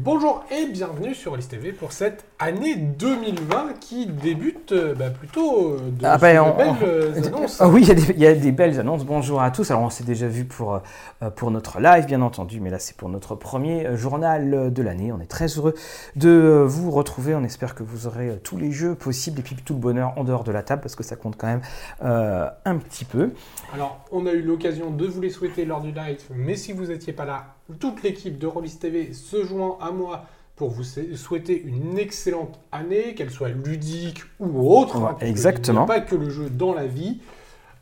Bonjour et bienvenue sur Alice TV pour cette année 2020 qui débute euh, bah, plutôt euh, de Ah on- belles on- euh, annonces. Ah oui, il y, a des, il y a des belles annonces. Bonjour à tous. Alors, on s'est déjà vu pour, pour notre live, bien entendu, mais là, c'est pour notre premier journal de l'année. On est très heureux de vous retrouver. On espère que vous aurez tous les jeux possibles et puis tout le bonheur en dehors de la table parce que ça compte quand même euh, un petit peu. Alors, on a eu l'occasion de vous les souhaiter lors du live, mais si vous n'étiez pas là, toute l'équipe de Rollis TV se joint à moi pour vous souhaiter une excellente année, qu'elle soit ludique ou autre. Ouais, exactement. Il n'y a pas que le jeu dans la vie.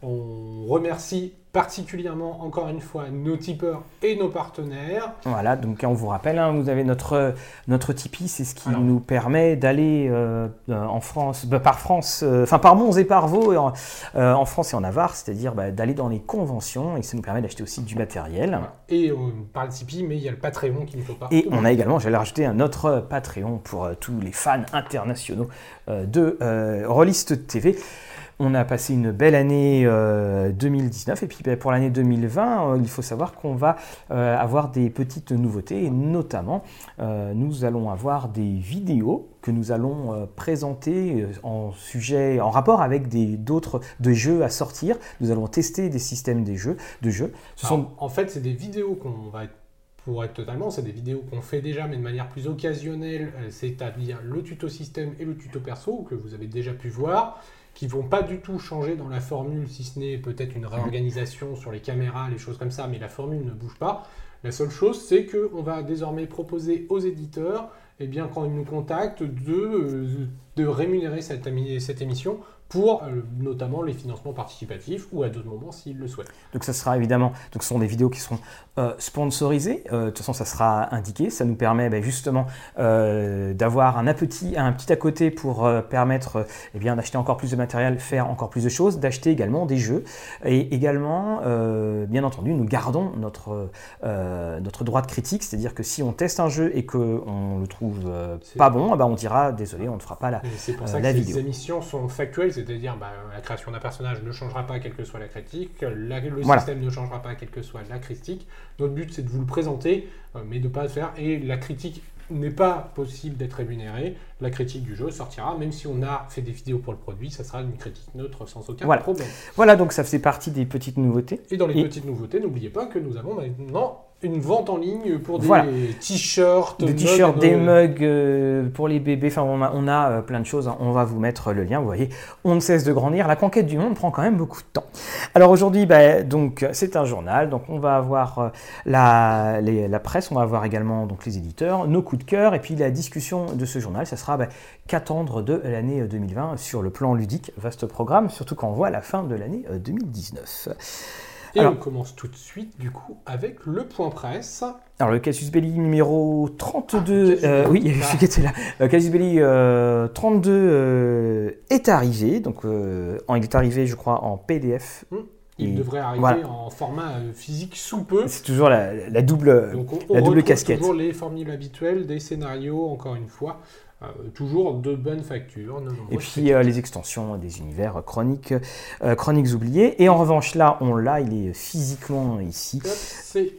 On remercie particulièrement, encore une fois, nos tipeurs et nos partenaires. Voilà, donc on vous rappelle, hein, vous avez notre, notre Tipeee, c'est ce qui Alors. nous permet d'aller euh, en France, bah, par France, euh, enfin par Mons et par en, euh, en France et en Navarre, c'est-à-dire bah, d'aller dans les conventions, et ça nous permet d'acheter aussi du matériel. Et on parle Tipeee, mais il y a le Patreon qu'il ne faut pas. Et on a également, j'allais rajouter un autre Patreon pour tous les fans internationaux de Rollist TV. On a passé une belle année euh, 2019 et puis ben, pour l'année 2020, euh, il faut savoir qu'on va euh, avoir des petites nouveautés et notamment euh, nous allons avoir des vidéos que nous allons euh, présenter euh, en sujet, en rapport avec d'autres de jeux à sortir. Nous allons tester des systèmes des jeux, de jeux. En fait, c'est des vidéos qu'on va pour être totalement, c'est des vidéos qu'on fait déjà, mais de manière plus occasionnelle, euh, c'est-à-dire le tuto système et le tuto perso, que vous avez déjà pu voir, qui vont pas du tout changer dans la formule, si ce n'est peut-être une réorganisation sur les caméras, les choses comme ça, mais la formule ne bouge pas. La seule chose, c'est qu'on va désormais proposer aux éditeurs, eh bien, quand ils nous contactent, de, euh, rémunérer cette émission pour euh, notamment les financements participatifs ou à d'autres moments s'ils le souhaitent. Donc ça sera évidemment, donc ce sont des vidéos qui seront euh, sponsorisées. Euh, de toute façon, ça sera indiqué. Ça nous permet ben, justement d'avoir un, petit, un petit à côté pour permettre eh bien d'acheter encore plus de matériel, faire encore plus de choses, d'acheter également des jeux. Et également, bien entendu, nous gardons notre, notre droit de critique, c'est-à-dire que si on teste un jeu et qu'on le trouve pas bon, eh ben, on dira désolé, on ne fera pas la, Et c'est pour ça que la vidéo. émissions sont factuelles, c'est-à-dire bah, la création d'un personnage ne changera pas quelle que soit la critique, la- le Voilà. système ne changera pas quelle que soit la critique. Notre but c'est de vous le présenter, euh, mais de ne pas le faire. Et la critique n'est pas possible d'être rémunérée. La critique du jeu sortira, même si on a fait des vidéos pour le produit, ça sera une critique neutre sans aucun Voilà. problème. Voilà, donc ça faisait partie des petites nouveautés. Et dans les Et- petites nouveautés, n'oubliez pas que nous avons maintenant une vente en ligne pour des Voilà. t-shirts, Des mugs, t-shirts, des euh, mugs euh, pour les bébés, enfin on a, on a, euh, plein de choses, hein. on va vous mettre le lien, vous voyez, on ne cesse de grandir, la conquête du monde prend quand même beaucoup de temps. Alors aujourd'hui, bah, donc c'est un journal, donc on va avoir euh, la, les- la presse, on va avoir également donc, les éditeurs, nos coups de cœur, et puis la discussion de ce journal, ça sera bah, qu'attendre de l'année 2020 sur le plan ludique, vaste programme, surtout quand on voit la fin de l'année euh, 2019. Et Alors- on commence tout de suite du coup avec le point presse. Alors le Casus Belli numéro 32, Ah, euh, oui, il y a celui qui était là. Le Casus Belli euh, 32 euh, est arrivé, donc euh, en- il est arrivé je crois en PDF. Il Et devrait arriver voilà. en format euh, physique sous peu. C'est toujours la, la double. Donc on, on la double casquette. toujours les formules habituelles, des scénarios, encore une fois, euh, toujours de bonne facture. Non, non, Et puis euh, les extensions des univers chroniques, euh, chroniques oubliées. Et en revanche là, on l'a, il est physiquement ici. C'est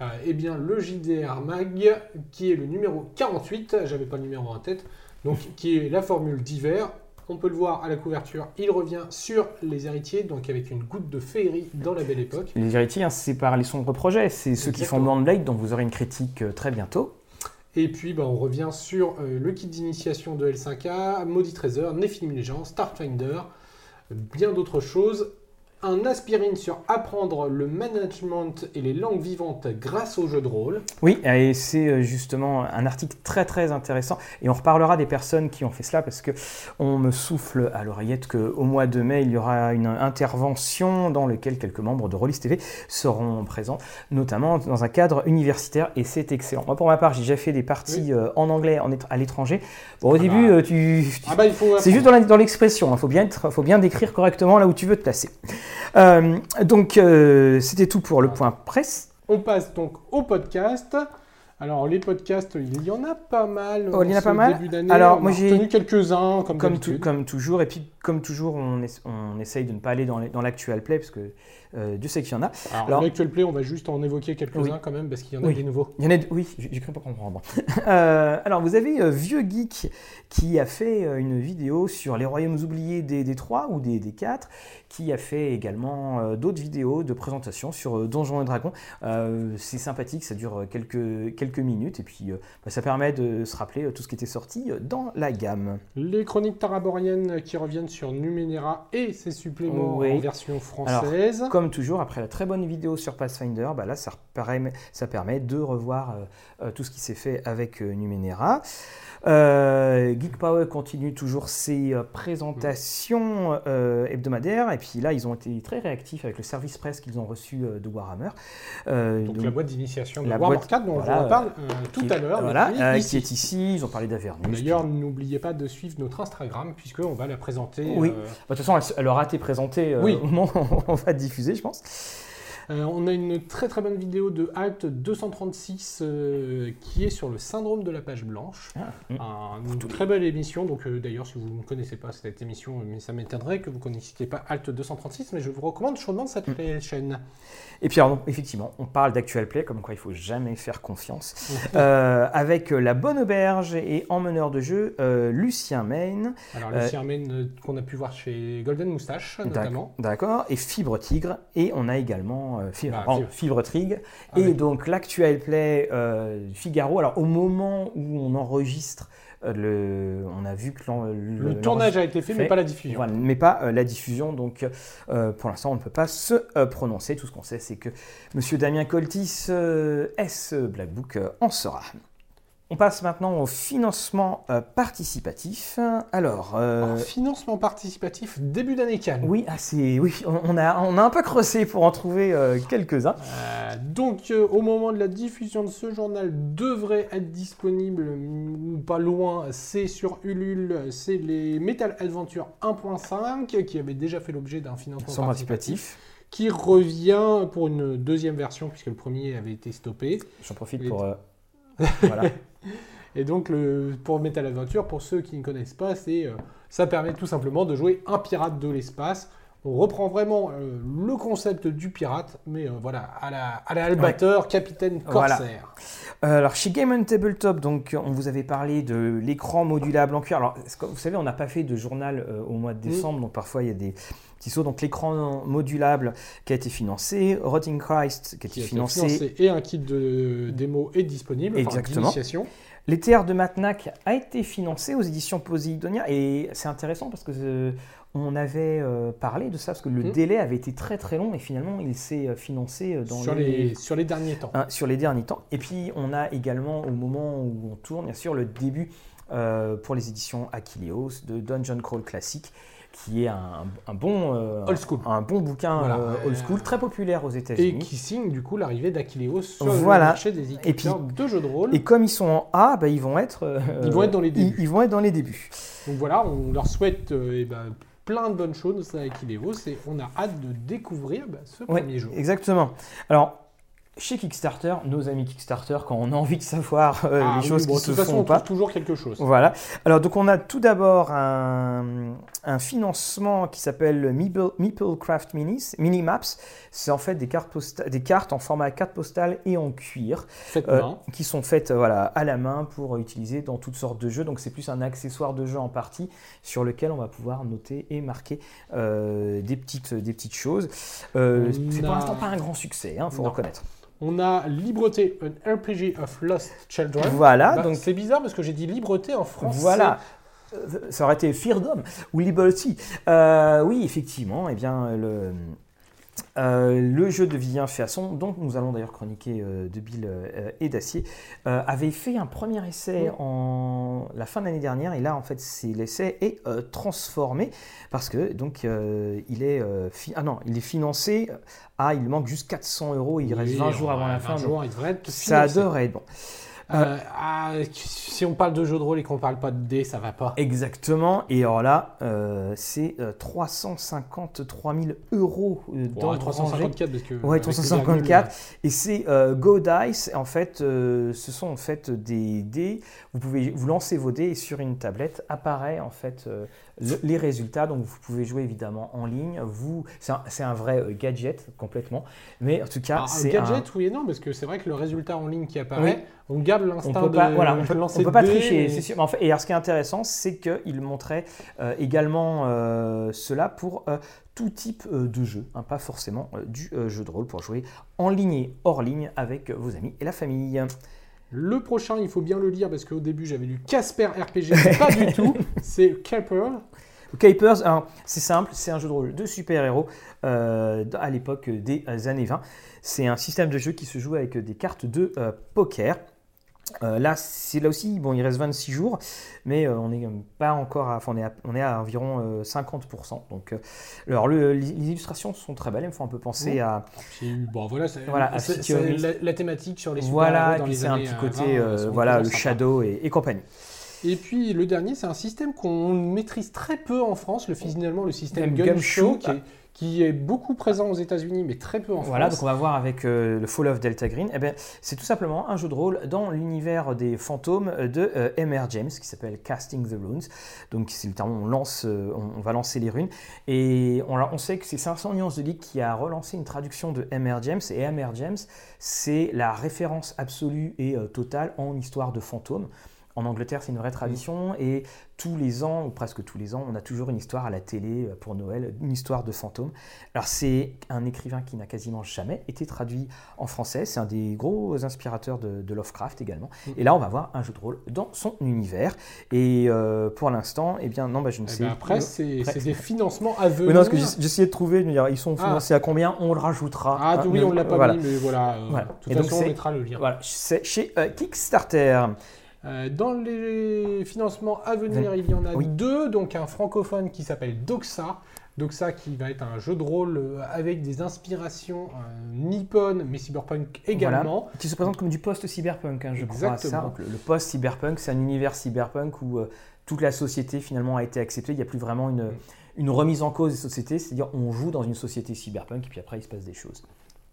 euh, eh bien le JDR Mag qui est le numéro 48. J'avais pas le numéro en tête. Donc qui est la formule d'hiver. On peut le voir à la couverture. Il revient sur les héritiers, donc avec une goutte de féerie dans la belle époque. Les héritiers, hein, c'est par les sombres projets, c'est ceux qui font. Blade, dont vous aurez une critique très bientôt. Et puis bah, on revient sur euh, le kit d'initiation de L5A, Maudit Trésor, Nephilim Legends, Starfinder, bien d'autres choses. Un aspirine sur apprendre le management et les langues vivantes grâce au jeu de rôle. Oui, et c'est euh, justement un article très très intéressant. Et on reparlera des personnes qui ont fait cela parce que on me souffle à l'oreillette qu'au mois de mai, il y aura une intervention dans laquelle quelques membres de Rollis TV seront présents, notamment dans un cadre universitaire, et c'est excellent. Moi, pour ma part, j'ai déjà fait des parties euh, en anglais à l'étranger. Bon, au Ah début, bah. euh, tu, Ah bah faut c'est juste dans l'expression, il faut, bien être- faut bien décrire correctement là où tu veux te placer. Euh, donc, euh, c'était tout pour le point presse. On passe donc au podcast. Alors les podcasts, il y en a pas mal. Oh, il y en a pas mal. Alors, On moi, j'ai- retenu quelques-uns comme, Comme, tout- d'habitude. comme toujours, et puis comme toujours, on, es- on essaye de ne pas aller dans l'actual play, parce que euh, Dieu sait qu'il y en a. Alors, alors- l'actual play, on va juste en évoquer quelques-uns Oui. quand même parce qu'il y en a Oui. des nouveaux. Il y en a, oui, j'ai cru pas comprendre. Euh, alors, vous avez euh, Vieux Geek qui a fait euh, une vidéo sur les royaumes oubliés des, des trois ou des, des quatre, qui a fait également d'autres vidéos de présentation sur Donjons et Dragons. Euh, C'est sympathique, ça dure quelques, quelques minutes, et puis bah, ça permet de se rappeler tout ce qui était sorti dans la gamme. Les chroniques taraboriennes qui reviennent sur Numenera et ses suppléments Oui. en version française. Comme toujours, après la très bonne vidéo sur Pathfinder, bah là, ça permet, ça permet de revoir euh, euh, tout ce qui s'est fait avec euh, Numenera. Euh, Geek Power continue toujours ses présentations hebdomadaires. Et puis là, ils ont été très réactifs avec le service presse qu'ils ont reçu de Warhammer. Donc, donc, la boîte d'initiation de la Warhammer boîte- 4 dont voilà, on euh, tout à l'heure. Voilà, qui est ici. Ils ont parlé d'Avernus. D'ailleurs, n'oubliez pas de suivre notre Instagram puisqu'on va la présenter. Oui. Bah, De toute façon, elle, elle aura été présentée Oui. au moment où on va diffuser, je pense. Euh, on a une très très bonne vidéo de Alt 236 euh, qui est sur le syndrome de la page blanche. Ah, mm. Un- une très belle émission. Donc euh, d'ailleurs, si vous ne connaissez pas cette émission, mais ça m'étonnerait que vous ne connaissiez pas Alt 236, mais je vous recommande chaudement cette Mm. chaîne. Et puis, alors, effectivement, on parle d'actual play, comme quoi il faut jamais faire confiance. Avec la bonne auberge et emmeneur de jeu, Lucien Maine, Alors Siermen euh, qu'on a pu voir chez Golden Moustache notamment. d'accord, et Fibre Tigre, et on a également euh, Fibre, Bah, pardon, Fibre. Fibre Tigre, et donc l'actual play euh, Figaro. Alors, au moment où on enregistre, euh, le, on a vu que l'en- Le tournage a été fait, mais pas la diffusion. Voilà, mais pas euh, la diffusion. Donc, euh, pour l'instant, on ne peut pas se euh, prononcer. Tout ce qu'on sait, c'est que Monsieur Damien Coltis, euh, S Black Book, euh, en sera. On passe maintenant au financement euh, participatif. Alors, euh, Alors, financement participatif début d'année calme. oui, ah, c'est- oui, on, a, on a un peu creusé pour en trouver euh, quelques-uns. Donc, au moment de la diffusion de ce journal, devrait être disponible, ou pas loin, c'est sur Ulule, c'est les Metal Adventure 1.5, qui avait déjà fait l'objet d'un financement participatif, participatif. qui revient pour une deuxième version, puisque le premier avait été stoppé. J'en profite pour. voilà. Et donc, le, pour Metal Adventure, pour ceux qui ne connaissent pas, c'est, euh, ça permet tout simplement de jouer un pirate de l'espace. On reprend vraiment euh, le concept du pirate, mais euh, voilà, à la, à la Albator, capitaine corsaire. Alors chez Game on Tabletop, donc on vous avait parlé de l'écran modulable en cuir. Alors vous savez, on n'a pas fait de journal au mois de décembre, donc parfois il y a des Donc l'écran modulable qui a été financé, Rotting Christ qui a été qui a été financé, et un kit de démo est disponible, enfin, Exactement. d'initiation. Les de Matnac a été financé aux éditions Poseidonia et c'est intéressant parce que euh, on avait euh, parlé de ça parce que le Mm. délai avait été très très long et finalement il s'est euh, financé dans sur, les, sur les derniers temps. hein, sur les derniers temps. Et puis on a également au moment où on tourne, bien sûr, le début pour les éditions Achilleos de Dungeon Crawl classique, qui est un, un bon, euh, Old school. un bon bouquin Voilà. euh, old school, très populaire aux Et États-Unis. qui signe du coup l'arrivée d'Achilleos sur Voilà. le marché des éditeurs de jeux de rôle. Et comme ils sont en A, bah, ils vont être. euh, Ils vont être dans les débuts. Ils, vont être dans les débuts. Donc voilà, on leur souhaite euh, eh ben, plein de bonnes choses à Achilleos et on a hâte de découvrir bah, ce Ouais, premier jeu. exactement. Alors. Chez Kickstarter, nos amis Kickstarter, quand on a envie de savoir euh, Ah les oui, choses bon, qui de se toute façon, font on pas, trouve toujours quelque chose. Voilà. Alors, donc, on a tout d'abord un, un financement qui s'appelle Meeple, Meeple Craft Minis, Mini Maps. C'est en fait des cartes, posta- des cartes en format carte postale et en cuir euh, qui sont faites euh, voilà, à la main pour utiliser dans toutes sortes de jeux. Donc, c'est plus un accessoire de jeu en partie sur lequel on va pouvoir noter et marquer euh, des, petites, des petites choses. C'est pour a- l'instant pas un grand succès, il faut Non. reconnaître. On a Libreté, un RPG of Lost Children. Voilà, Bah, donc c'est bizarre parce que j'ai dit Libreté en français. Voilà. Euh, Ça aurait été Freedom ou Liberty. Euh, oui, effectivement, eh bien, le, euh, le jeu de Vivien Féasson, dont nous allons d'ailleurs chroniquer euh, de Bill euh, et d'Acier, avait fait un premier essai en la fin de l'année dernière. Et là, en fait, c'est l'essai est transformé parce que donc il est fi- ah non, il est financé à il manque juste 400 euros. Il reste Oui, 20 jours avant la 20 fin. donc jours, il devrait être ça devrait être bon. Euh, ah, si on parle de jeux de rôle et qu'on parle pas de dés, ça va pas. Exactement. Et alors là, euh, c'est 353 000 euros dans ouais, 354 parce que. Ouais, 354. Et c'est Go Dice. En fait, ce sont en fait des dés. Vous pouvez vous lancer vos dés et sur une tablette apparaît en fait les résultats. Donc vous pouvez jouer évidemment en ligne. Vous, c'est un, vrai gadget complètement. Mais en tout cas, c'est un gadget, oui et non, parce que c'est vrai que le résultat en ligne qui apparaît, on garde l'instinct de voilà, on peut, peut pas tricher. Et... Sûr. Et alors, ce qui est intéressant, c'est qu'il montrait euh, également euh, cela pour euh, tout type de jeu, hein, pas forcément du jeu de rôle pour jouer en ligne et hors ligne avec vos amis et la famille. Le prochain, il faut bien le lire parce qu'au début j'avais lu Casper RPG, pas du tout. C'est Caper. Capers, c'est simple, c'est un jeu de rôle de super-héros à l'époque des années 20. C'est un système de jeu qui se joue avec des cartes de poker. Euh, là, c'est là aussi, bon, il reste 26 jours, mais euh, on n'est pas encore, à, on, est à, on est à environ 50%. Euh, donc, alors, les illustrations sont très belles, elles me font un peu penser à. bon, voilà, voilà la, thématique sur les Voilà, et c'est un petit côté, voilà, le shadow et, compagnie. Et puis le dernier, c'est un système qu'on maîtrise très peu en France, le finalement le système qui est qui est beaucoup présent aux États-Unis, mais très peu en France. Voilà, donc on va voir avec euh, le Fall of Delta Green. Eh ben, c'est tout simplement un jeu de rôle dans l'univers des fantômes de euh, M.R. James, qui s'appelle Casting the Runes. Donc c'est le terme on lance, euh, on, va lancer les runes. Et on, on sait que c'est 500 nuances de Ligue qui a relancé une traduction de M.R. James. Et M.R. James, c'est la référence absolue et totale en histoire de fantômes. En Angleterre, c'est une vraie tradition et tous les ans, ou presque tous les ans, on a toujours une histoire à la télé euh, pour Noël, une histoire de fantôme. Alors c'est un écrivain qui n'a quasiment jamais été traduit en français, c'est un des gros inspirateurs de, Lovecraft également. Mm. Et là, on va voir un jeu de rôle dans son univers. Et euh, pour l'instant, eh bien non, bah, je ne eh sais pas. Après, c'est des financements à venir. Oui, non, parce que j'essayais de trouver, de dire, ils sont ah. financés à combien? On le rajoutera. Ah oui, on ne l'a pas mis, mais voilà. Euh, de toute façon, on mettra le lien. Voilà, c'est chez Kickstarter. Euh, dans les financements à venir, il y en a deux. Donc un francophone qui s'appelle Doxa. Doxa qui va être un jeu de rôle euh, avec des inspirations euh, nippon mais cyberpunk également. Qui se présente comme du post-cyberpunk, hein, je Exactement. crois. le, post-cyberpunk, c'est un univers cyberpunk où toute la société finalement a été acceptée. Il n'y a plus vraiment une, mm. une remise en cause des sociétés. C'est-à-dire on joue dans une société cyberpunk et puis après il se passe des choses.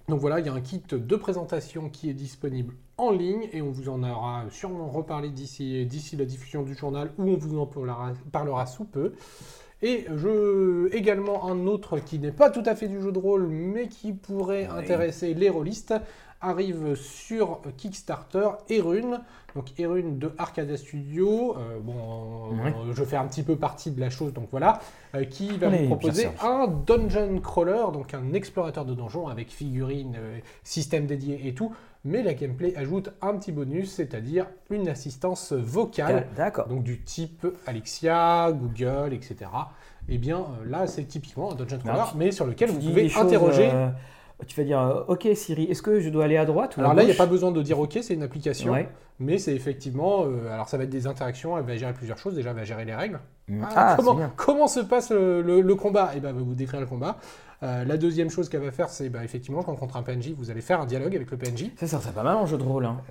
Donc voilà, il y a un kit de présentation qui est disponible en ligne et on vous en aura sûrement reparlé d'ici, d'ici la diffusion du journal où on vous en parlera, sous peu. Et je, également un autre qui n'est pas tout à fait du jeu de rôle mais qui pourrait intéresser les rôlistes arrive sur Kickstarter Erune. Donc Erune de Arcadia Studio. Euh, bon, euh, je fais un petit peu partie de la chose, donc voilà. Euh, qui va vous proposer un dungeon crawler, donc un explorateur de donjons avec figurines, système dédié et tout. Mais la gameplay ajoute un petit bonus, c'est-à-dire une assistance vocale. D'accord. Donc du type Alexia, Google, etc. Et eh bien là, c'est typiquement un dungeon crawler, mais sur lequel vous pouvez interroger tu vas dire euh, OK Siri, est-ce que je dois aller à droite ou Alors là, il n'y a pas besoin de dire OK, c'est une application. Mais c'est effectivement. Euh, alors ça va être des interactions, elle va gérer plusieurs choses. Déjà, elle va gérer les règles. Mm. Ah, comment, comment, se passe le, combat? Et eh ben, elle va vous décrire le combat. Euh, la deuxième chose qu'elle va faire, c'est bah, effectivement, quand rencontre un PNJ, vous allez faire un dialogue avec le PNJ. Ça, ça serait pas mal en jeu de rôle. Hein.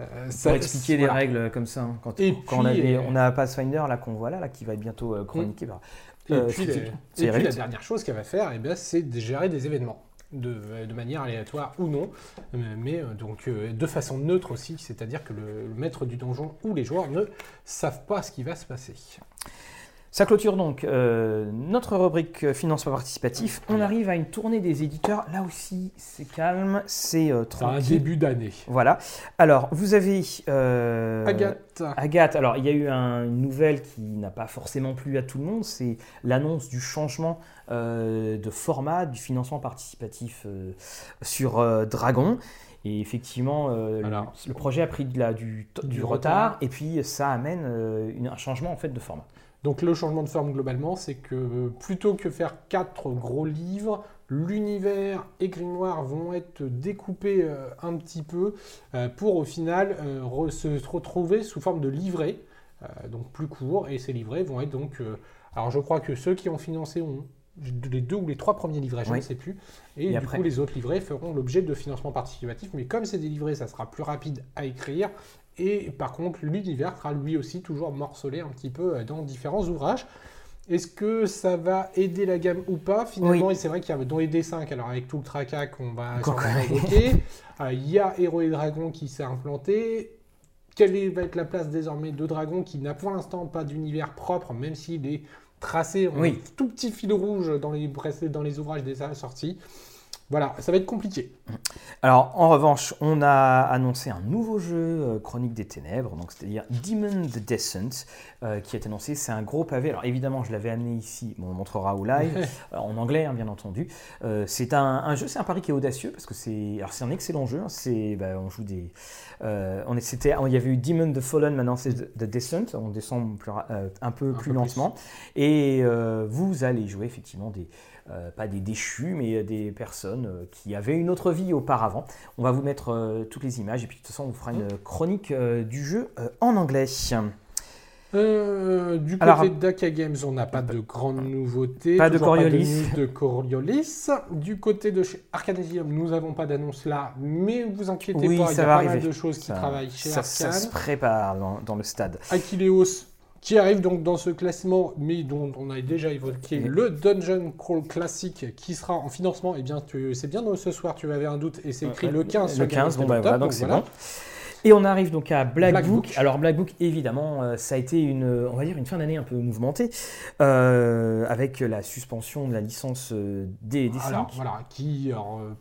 pour expliquer les règles comme ça. Hein, quand, Et quand on, a on a Pathfinder là qu'on voit là, qui va être bientôt chroniqué. Mm. et puis, la dernière chose qu'elle va faire, eh ben, c'est de gérer des événements de, manière aléatoire ou non, mais euh, donc euh, de façon neutre aussi, c'est-à-dire que le, maître du donjon ou les joueurs ne savent pas ce qui va se passer. Ça clôture donc euh, notre rubrique financement participatif. On arrive à une tournée des éditeurs. Là aussi, c'est calme, c'est euh, tranquille. un début d'année. Voilà. Alors, vous avez euh, Agathe. Agathe. Alors, il y a eu une nouvelle qui n'a pas forcément plu à tout le monde. C'est l'annonce du changement de format du financement participatif sur Dragon. Et effectivement, le, projet a pris de la, du, du, retard, et puis ça amène un changement en fait de format. Donc le changement de forme globalement, c'est que plutôt que faire quatre gros livres, l'univers et Grimoire vont être découpés euh, un petit peu euh, pour au final euh, se retrouver sous forme de livrets, donc plus courts, et ces livrets vont être donc... alors je crois que ceux qui ont financé ont les deux ou les trois premiers livrets, je ne sais plus. Et, du coup, les autres livrets feront l'objet de financement participatif. Mais comme c'est des livrets, ça sera plus rapide à écrire et par contre l'univers sera lui aussi toujours morcelé un petit peu dans différents ouvrages. Est-ce que ça va aider la gamme ou pas? Finalement, et c'est vrai qu'il y a dans les D5, alors avec tout le tracas qu'on va évoquer, il y a Héros et Dragons qui s'est implanté. Quelle va être la place désormais de Dragon qui n'a pour l'instant pas d'univers propre, même s'il est tracé? En tout petit fil rouge dans les, dans les ouvrages déjà sortis voilà, ça va être compliqué. Alors, en revanche, on a annoncé un nouveau jeu, euh, Chronique des Ténèbres, donc c'est-à-dire Demon the Descent, euh, qui est annoncé. C'est un gros pavé. Alors, évidemment, je l'avais amené ici, on montrera au live, euh, en anglais, hein, bien entendu. c'est un, jeu, c'est un pari qui est audacieux, parce que c'est, un excellent jeu. Hein. c'est, bah, on joue des, on est, c'était, il y avait eu Demon the Fallen, maintenant c'est The Descent. On descend un peu plus lentement, et vous allez jouer effectivement des euh, pas des déchus, mais des personnes euh, qui avaient une autre vie auparavant. On va vous mettre euh, toutes les images et puis de toute façon on vous fera une chronique du jeu en anglais. du côté de Daka Games, on n'a pas de grandes nouveautés. Pas de Coriolis. de Coriolis. Du côté de chez Arcanesium, nous n'avons pas d'annonce là, mais vous inquiétez pas, il y a pas mal de choses qui travaillent chez ça, Ça se prépare dans, le stade. Aquileos, qui arrive donc dans ce classement, mais dont on a déjà évoqué le Dungeon Crawl classique qui sera en financement. Et eh bien, c'est bien ce soir, tu avais un doute, et c'est écrit le 15. Le 15, bon, bah, donc c'est bon. Et on arrive donc à Black, Book. Alors Black Book, évidemment, euh, ça a été une, on va dire une fin d'année un peu mouvementée, euh, avec la suspension de la licence euh, des, des alors, Voilà, qui,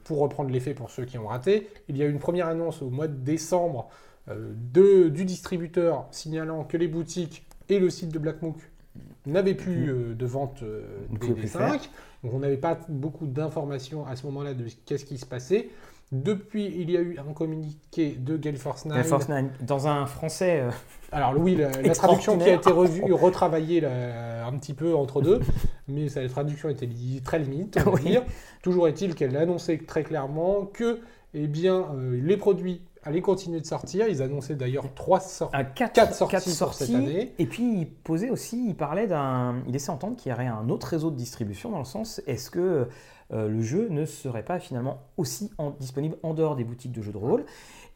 pour reprendre l'effet pour ceux qui ont raté, il y a eu une première annonce au mois de décembre de, du distributeur signalant que les boutiques et le site de Blackmook n'avait plus mhm. euh, de vente euh, des 5 Donc on n'avait pas beaucoup d'informations à ce moment-là de qu'est-ce qui se passait. Depuis, il y a eu un communiqué de Gale Force 9. Force 9 dans un français. Euh, Alors oui, la, traduction qui a été revue, retravaillée un petit peu entre deux, mais sa traduction était très limite. On va dire. Toujours est-il qu'elle annonçait très clairement que eh bien, les produits allaient continuer de sortir. Ils annonçaient d'ailleurs trois sorties, quatre, sorties, cette année. Et puis il posait aussi, il parlait d'un, il laissait entendre qu'il y aurait un autre réseau de distribution dans le sens, est-ce que euh, le jeu ne serait pas finalement aussi disponible en dehors des boutiques de jeux de rôle?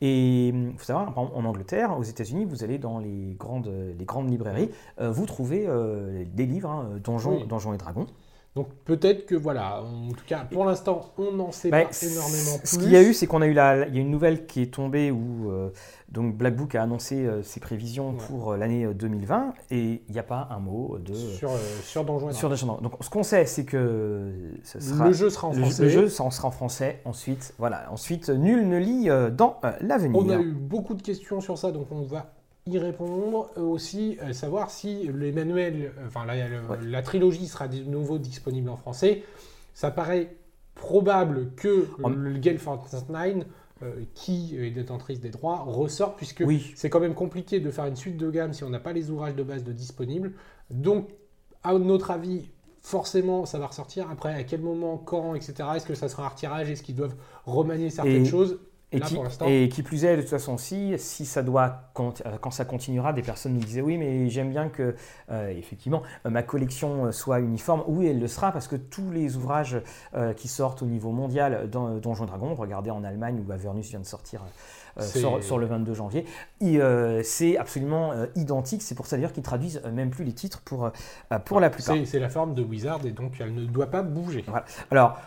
Et il faut savoir, en Angleterre, aux États-Unis, vous allez dans les grandes, les grandes librairies, euh, vous trouvez euh, des livres, hein, Donjons, Donjons et Dragons. Donc peut-être que voilà, en tout cas pour l'instant on n'en sait bah, pas énormément plus. Ce qu'il y a eu, c'est qu'on a eu la, il y a une nouvelle qui est tombée où euh, donc Black Book a annoncé euh, ses prévisions pour euh, l'année 2020 et il n'y a pas un mot de sur sur Donjons sur Donc ce qu'on sait, c'est que sera, le jeu sera en français. Le jeu sera en français. Ensuite, voilà, ensuite nul ne lit dans l'avenir. On a eu beaucoup de questions sur ça, donc on va y répondre, aussi euh, savoir si les manuels, euh, enfin la, trilogie sera de nouveau disponible en français. Ça paraît probable que le Gale Force 9, euh, qui est détentrice des droits, ressort, puisque c'est quand même compliqué de faire une suite de gamme si on n'a pas les ouvrages de base de disponibles. Donc, à notre avis, forcément, ça va ressortir. Après, à quel moment, quand, etc. Est-ce que ça sera un retirage? Est-ce qu'ils doivent remanier certaines choses? Et, qui, plus est, de toute façon, si, si ça doit, quand, euh, quand, ça continuera, des personnes nous disaient oui, mais j'aime bien que, euh, effectivement, euh, ma collection soit uniforme. Oui, elle le sera parce que tous les ouvrages qui sortent au niveau mondial dans Donjons Dragon, regardez en Allemagne où Avernus vient de sortir. sur, le 22 janvier. c'est absolument identique. C'est pour ça d'ailleurs qu'ils traduisent même plus les titres pour, pour la plupart. C'est la forme de Wizard et donc elle ne doit pas bouger. Alors,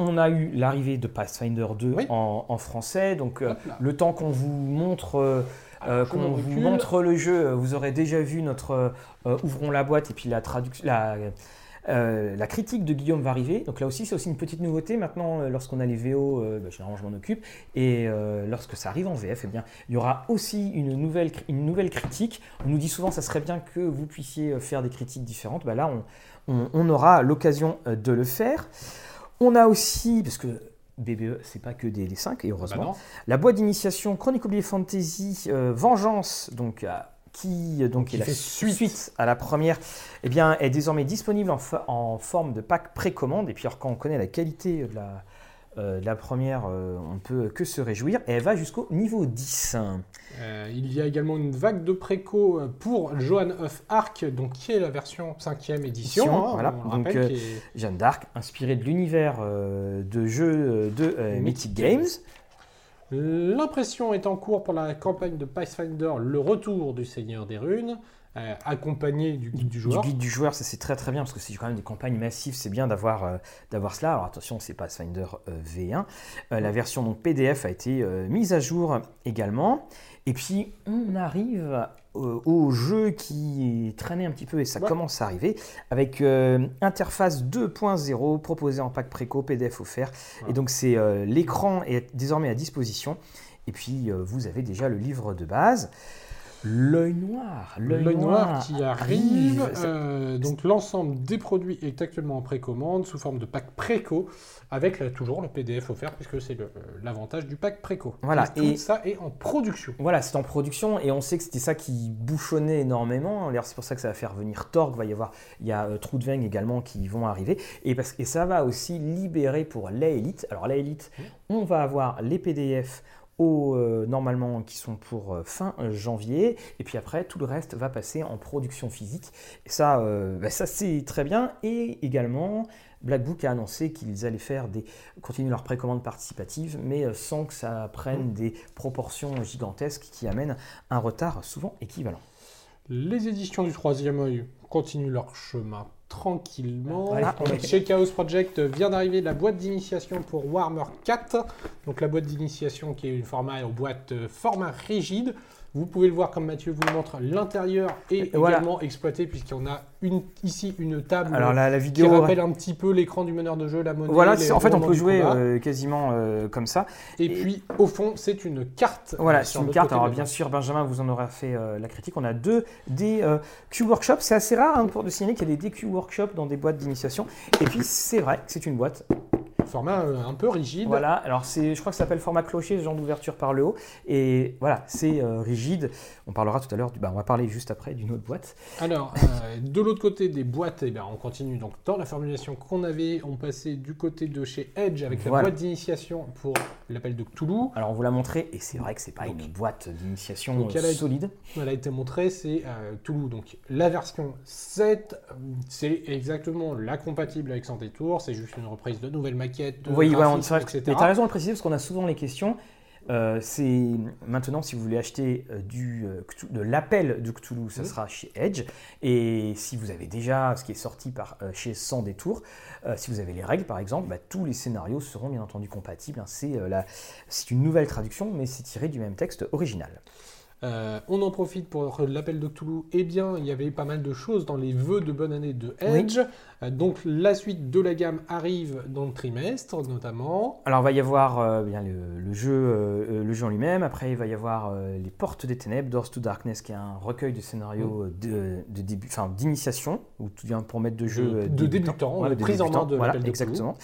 on a eu l'arrivée de Pathfinder 2 en, français, donc euh, le temps qu'on vous montre, euh, euh, vous montre le jeu, vous aurez déjà vu notre ouvrons la boîte et puis la traduction, la, critique de Guillaume va arriver. Donc là aussi, c'est aussi une petite nouveauté. Maintenant, lorsqu'on a les VO, bah, généralement je m'en occupe. Et lorsque ça arrive en VF, eh bien, il y aura aussi une nouvelle, une nouvelle critique. On nous dit souvent, ça serait bien que vous puissiez faire des critiques différentes. Bah, là, on aura l'occasion de le faire. On a aussi, parce que BBE, c'est pas que des, des 5, et heureusement, bah la boîte d'initiation Chronique oubliée Fantasy euh, Vengeance, donc, euh, qui, donc, est la suite. à la première, eh bien, est désormais disponible en, en forme de pack précommande. Et puis, alors, quand on connaît la qualité de la, euh, la première, euh, on ne peut que se réjouir, et elle va jusqu'au niveau 10. Euh, il y a également une vague de préco pour Joan of Arc, donc qui est la version 5e édition. Hein, voilà. donc, Jeanne d'Arc, inspirée de l'univers de jeux de Mythic Games. L'impression est en cours pour la campagne de Pathfinder, le retour du Seigneur des Runes, euh, accompagné du guide du joueur. Du guide du joueur, ça c'est très très bien parce que c'est quand même des campagnes massives, c'est bien d'avoir euh, d'avoir cela. Alors attention, c'est Pathfinder euh, V1. Euh, la version donc PDF a été mise à jour également. Et puis on arrive au jeu qui traînait un petit peu et ça Ouais. commence à arriver avec interface 2.0 proposée en pack préco PDF offert. Et donc c'est l'écran est désormais à disposition. Et puis vous avez déjà le livre de base. L'œil noir, L'œil noir qui arrive. Euh, donc l'ensemble des produits est actuellement en précommande sous forme de pack préco, avec là, toujours le PDF offert, puisque c'est le- l'avantage du pack préco. Voilà, Tout et- ça est en production. Voilà, c'est en production et on sait que c'était ça qui bouchonnait énormément. D'ailleurs, c'est pour ça que ça va faire venir Torg. Va y avoir, il y a euh, également qui vont arriver et parce et ça va aussi libérer pour la. Alors la Elite, on va avoir les PDF au, euh, normalement qui sont pour euh, fin euh, janvier et puis après tout le reste va passer en production physique. Et ça, euh, bah, ça c'est très bien et également. Black Book a annoncé qu'ils allaient faire des continuer leur précommande participative, mais sans que ça prenne des proportions gigantesques qui amènent un retard souvent équivalent. Les éditions du troisième œil continuent leur chemin tranquillement. Voilà. Donc, chez Chaos Project vient d'arriver la boîte d'initiation pour Warhammer 4. Donc la boîte d'initiation qui est une format en boîte euh, format rigide. Vous pouvez le voir comme Mathieu vous le montre, l'intérieur est Et voilà. également exploité en a une, ici une table Alors la, la qui rappelle un petit peu l'écran du meneur de jeu, la monnaie. voilà, c'est- en fait on peut jouer euh, quasiment euh, comme ça. Et puis au fond c'est une carte. Voilà, euh, c'est sur une carte. Alors bien sûr, Benjamin vous en aura fait euh, la critique. On a deux des euh, Q Workshop. C'est assez rare hein, pour de signaler qu'il y a des DQ Workshop dans des boîtes d'initiation. Et puis c'est vrai que c'est une boîte Format euh, un peu rigide. Voilà, alors c'est, je crois que ça s'appelle format clocher, ce genre d'ouverture par le haut. Et voilà, c'est euh, rigide. On parlera tout à l'heure, du, bah, on va parler juste après d'une autre boîte. Alors, euh, de l'autre côté des boîtes, eh bien, on continue donc dans la formulation qu'on avait. On passait du côté de chez Edge avec Voilà. la boîte d'initiation pour l'appel de Cthulhu. Alors on vous l'a montré, et c'est vrai que c'est pas Donc- une boîte d'initiation Donc, elle a- solide. Elle a été montrée, c'est euh, Cthulhu. Donc, la version 7, euh, c'est exactement la compatible avec Santé Tour. C'est juste une reprise de nouvelles maquettes, de Oui, ouais, vrai que- etc. mais tu as raison de préciser parce qu'on a souvent les questions. Euh, c'est maintenant si vous voulez acheter euh, du euh, de l'appel de Cthulhu, ça Mhm. sera chez Edge. Et si vous avez déjà ce qui est sorti par chez Sans détour, euh, si vous avez les règles par exemple, bah, tous les scénarios seront bien entendu compatibles. hein. C'est euh, une nouvelle traduction, mais c'est tiré du même texte original. Euh, on en profite pour l'appel de Cthulhu. Eh bien, il y avait pas mal de choses dans les vœux de bonne année de Edge. Donc, la suite de la gamme arrive dans le trimestre, notamment. Alors, il va y avoir euh, bien le, le jeu, euh, le jeu en lui-même. Après, il va y avoir euh, Les Portes des Ténèbres, Doors to Darkness, qui est un recueil de scénarios euh, de, de début, enfin d'initiation, ou tout bien pour mettre de jeu De- euh, de débutants, de prise en main de voilà, de exactement.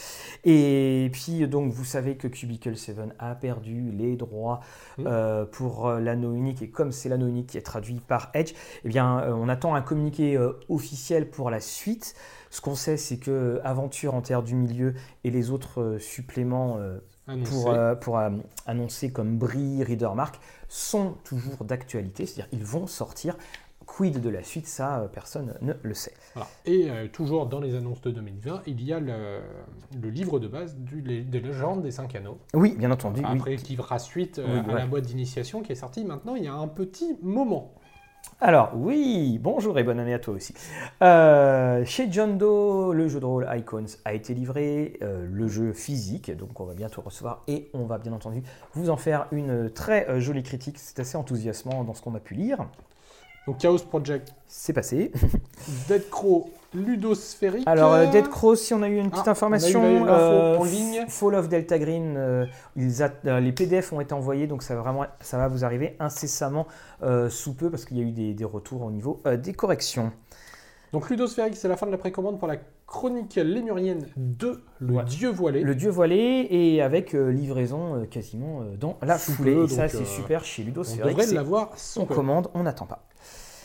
Et puis, donc, vous savez que Cubicle 7 a perdu les droits Mm. euh, pour euh, l'anneau unique, et comme c'est l'anneau unique qui est traduit par Edge, eh bien, euh, on attend un communiqué euh, officiel pour la suite. Ce qu'on sait, c'est que Aventure en Terre du Milieu et les autres euh, suppléments euh, annoncé. pour, euh, pour euh, annoncer comme Brie, Readermark sont toujours d'actualité, c'est-à-dire ils vont sortir. Quid de la suite, ça, euh, personne ne le sait. Voilà. Et euh, toujours dans les annonces de 2020, il y a le, le livre de base du, lé- des légendes des cinq anneaux. Oui, bien entendu. oui. Après, qui fera suite euh, Oui, à ouais. la boîte d'initiation qui est sortie maintenant il y a un petit moment. Alors, oui, bonjour et bonne année à toi aussi. Euh, chez John Doe, le jeu de rôle Icons a été livré, euh, le jeu physique, donc on va bientôt recevoir et on va bien entendu vous en faire une très euh, jolie critique. C'est assez enthousiasmant dans ce qu'on a pu lire. Donc Chaos Project, C'est passé. Dead Crow, Ludosphérique. Alors, euh, Dead Crow, si on a eu une petite Ah, information, on a eu l'info euh, en ligne. Fall of Delta Green, euh, ils a- les PDF ont été envoyés, donc ça va, vraiment, ça va vous arriver incessamment sous peu parce qu'il y a eu des, des retours au niveau des corrections. Donc Ludosphérique, c'est la fin de la précommande pour la chronique lémurienne de Le Ouais. Dieu Voilé. Le dieu voilé et avec euh, livraison euh, quasiment euh, dans la Sous foulée. peu, et ça, c'est super chez On Ludosphérique. devrait c'est- l'avoir On peu. commande, on n'attend pas.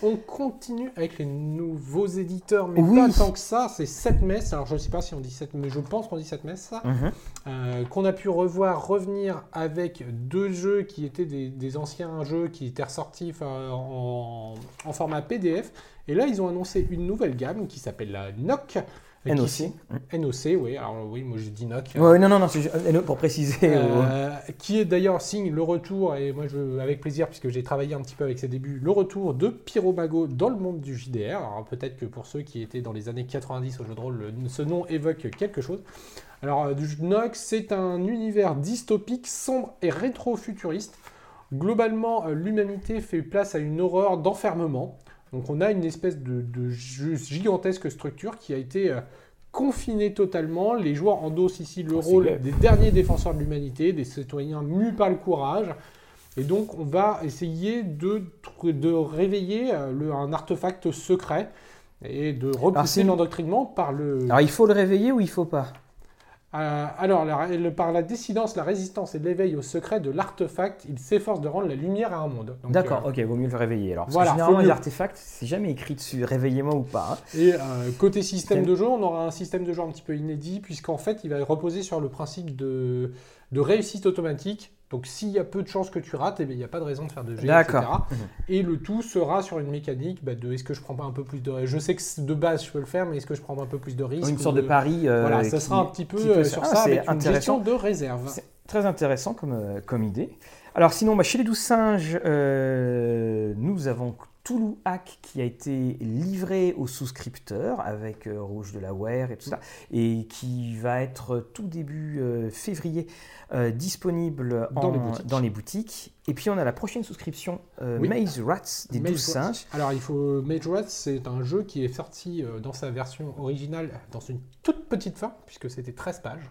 On continue avec les nouveaux éditeurs, mais Oui. pas tant que ça. C'est 7 messes. Alors je ne sais pas si on dit 7, mais je pense qu'on dit 7 messes. ça. Mhm. Euh, qu'on a pu revoir revenir avec deux jeux qui étaient des, des anciens jeux qui étaient ressortis en, en format PDF. Et là, ils ont annoncé une nouvelle gamme qui s'appelle la NOC. NOC. NOC, oui, alors oui, moi j'ai dit NOC. Ouais, non, non, non, euh, pour préciser. euh, qui est d'ailleurs signe le retour, et moi je avec plaisir, puisque j'ai travaillé un petit peu avec ses débuts, le retour de Pyromago dans le monde du JDR. Alors peut-être que pour ceux qui étaient dans les années 90 au jeu de rôle, le- ce nom évoque quelque chose. Alors euh, Nox, c'est un univers dystopique, sombre et rétro-futuriste. Globalement, euh, l'humanité fait place à une horreur d'enfermement. Donc on a une espèce de, de gi- gigantesque structure qui a été euh, confinée totalement. Les joueurs endossent ici le c'est rôle des derniers défenseurs de l'humanité, des citoyens mus par le courage. Et donc on va essayer de, réveiller euh, le- un artefact secret et de repousser l'endoctrinement par le... Alors, il faut le réveiller ou il faut pas? Euh, alors, la- le- par la dissidence, la résistance et l'éveil au secret de l'artefact, il s'efforce de rendre la lumière à un monde. D'accord, euh, ok, vaut mieux le réveiller alors. Parce voilà, que généralement, les artefacts, c'est jamais écrit dessus, réveillez-moi ou pas. hein. Et euh, côté système Système. de jeu, on aura un système de jeu un petit peu inédit, puisqu'en fait, il va reposer sur le principe de, de réussite automatique. Donc, s'il y a peu de chances que tu rates, eh bien, il n'y a pas de raison de faire de D'accord. etc. Et le tout sera sur une mécanique bah, de est-ce que je prends pas un peu plus de... Je sais que de base, je peux le faire, mais est-ce que je prends pas un peu plus de risques Une sorte de pari. euh, Voilà, ça qui- sera un petit peu euh, sur Ah, ça, c'est avec une gestion de réserve. C'est très intéressant comme, euh, comme idée. Alors sinon, bah, chez les douze singes, euh, nous avons Toulouse Hack qui a été livré aux souscripteurs avec euh, Rouge de la Ware et tout ça, et qui va être tout début euh, février euh, disponible Dans les boutiques. dans les boutiques. Et puis on a la prochaine souscription, euh, Oui. Maze Rats des Rats. singes. Alors, il faut. Mage Rats, c'est un jeu qui est sorti euh, dans sa version originale dans une toute petite fin, puisque c'était 13 pages.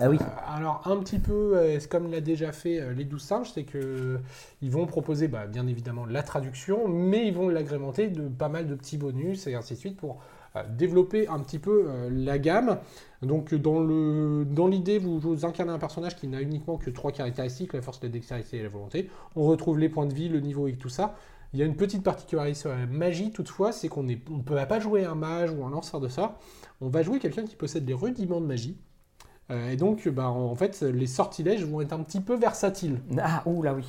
Ah. Euh, alors, un petit peu, euh, comme l'a déjà fait euh, les 12 singes, c'est que ils vont proposer, bah, bien évidemment, la traduction, mais ils vont l'agrémenter de pas mal de petits bonus et ainsi de suite pour euh, développer un petit peu euh, la gamme. Donc, dans l'idée, vous, vous incarnez un personnage qui n'a uniquement que trois caractéristiques la force, la dextérité et la volonté. On retrouve les points de vie, le niveau et tout ça. Il y a une petite particularité sur la magie, toutefois, c'est qu'on ne peut pas jouer un mage ou un lanceur de sort. On va jouer quelqu'un qui possède des rudiments de magie. Euh, et donc, bah, en fait, les sortilèges vont être un petit peu versatiles. Ah, ouh là oui.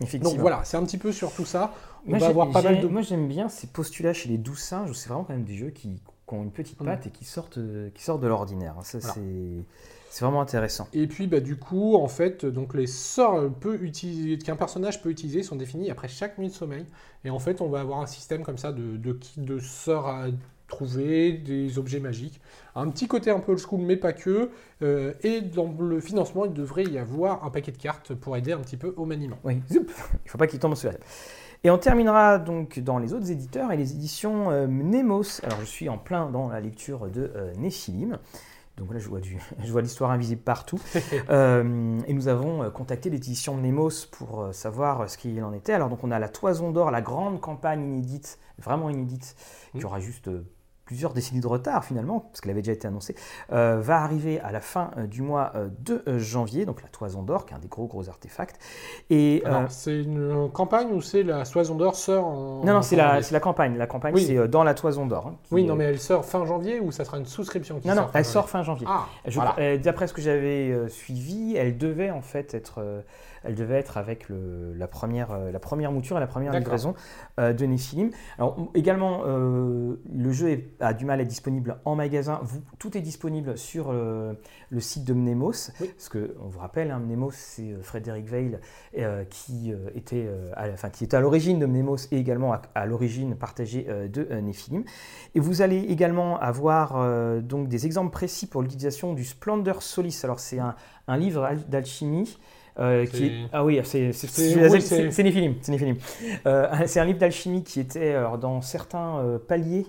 Effectivement. Donc voilà, c'est un petit peu sur tout ça. On Moi, va avoir pas mal de... moi, j'aime bien ces postulats chez les douze singes c'est vraiment quand même des jeux qui, qui ont une petite Mm. patte et qui sortent, qui sortent de l'ordinaire. Ça, Voilà. c'est, c'est vraiment intéressant. Et puis, bah, du coup, en fait, donc les sorts peut utiliser- qu'un personnage peut utiliser sont définis après chaque nuit de sommeil. Et en fait, on va avoir un système comme ça de, de, de sorts à trouver, des objets magiques. Un petit côté un peu old school, mais pas que. Euh, et dans le financement, il devrait y avoir un paquet de cartes pour aider un petit peu au maniement. Oui, zoup, il faut pas qu'il tombe sur la. Et on terminera donc dans les autres éditeurs et les éditions euh, Nemos. Alors je suis en plein dans la lecture de euh, Néphilim. Donc là, je vois, du, je vois l'histoire invisible partout. Euh, et nous avons euh, contacté l'édition Nemos pour euh, savoir euh, ce qu'il en était. Alors donc on a la Toison d'Or, la grande campagne inédite, vraiment inédite, qui aura juste euh, plusieurs décennies de retard finalement, parce qu'elle avait déjà été annoncée, euh, va arriver à la fin euh, du mois euh, de janvier, donc la Toison d'Or, qui est un des gros gros artefacts. Et c'est une campagne ou c'est la Soison d'Or sort en. non, non, c'est la, la campagne. La campagne, Oui. c'est dans la Toison d'Or. hein, Oui, non, mais elle sort fin janvier ou ça sera une souscription qui non, sort non, fin elle janvier? sort fin janvier. Ah, voilà. D'après ce que j'avais suivi, elle devait en fait être, elle devait être avec le- la, première, euh, la première mouture et la première livraison euh, de Nephilim. Alors également, euh, le jeu a du mal à être disponible en magasin. Vous- tout est disponible sur le site de Mnemos. Oui. Parce que on vous rappelle, hein, Mnemos, c'est Frédéric Veil qui était, à, la- enfin, qui était à l'origine de Mnemos et également à, à l'origine partagée de Nephilim. Et vous allez également avoir euh, donc des exemples précis pour l'utilisation du Splendor Solis. Alors c'est un, un livre al- d'alchimie. Euh, qui est... C'est- Ah oui, c'est Nephilim. Euh, c'est un livre d'alchimie qui était alors, dans certains euh, paliers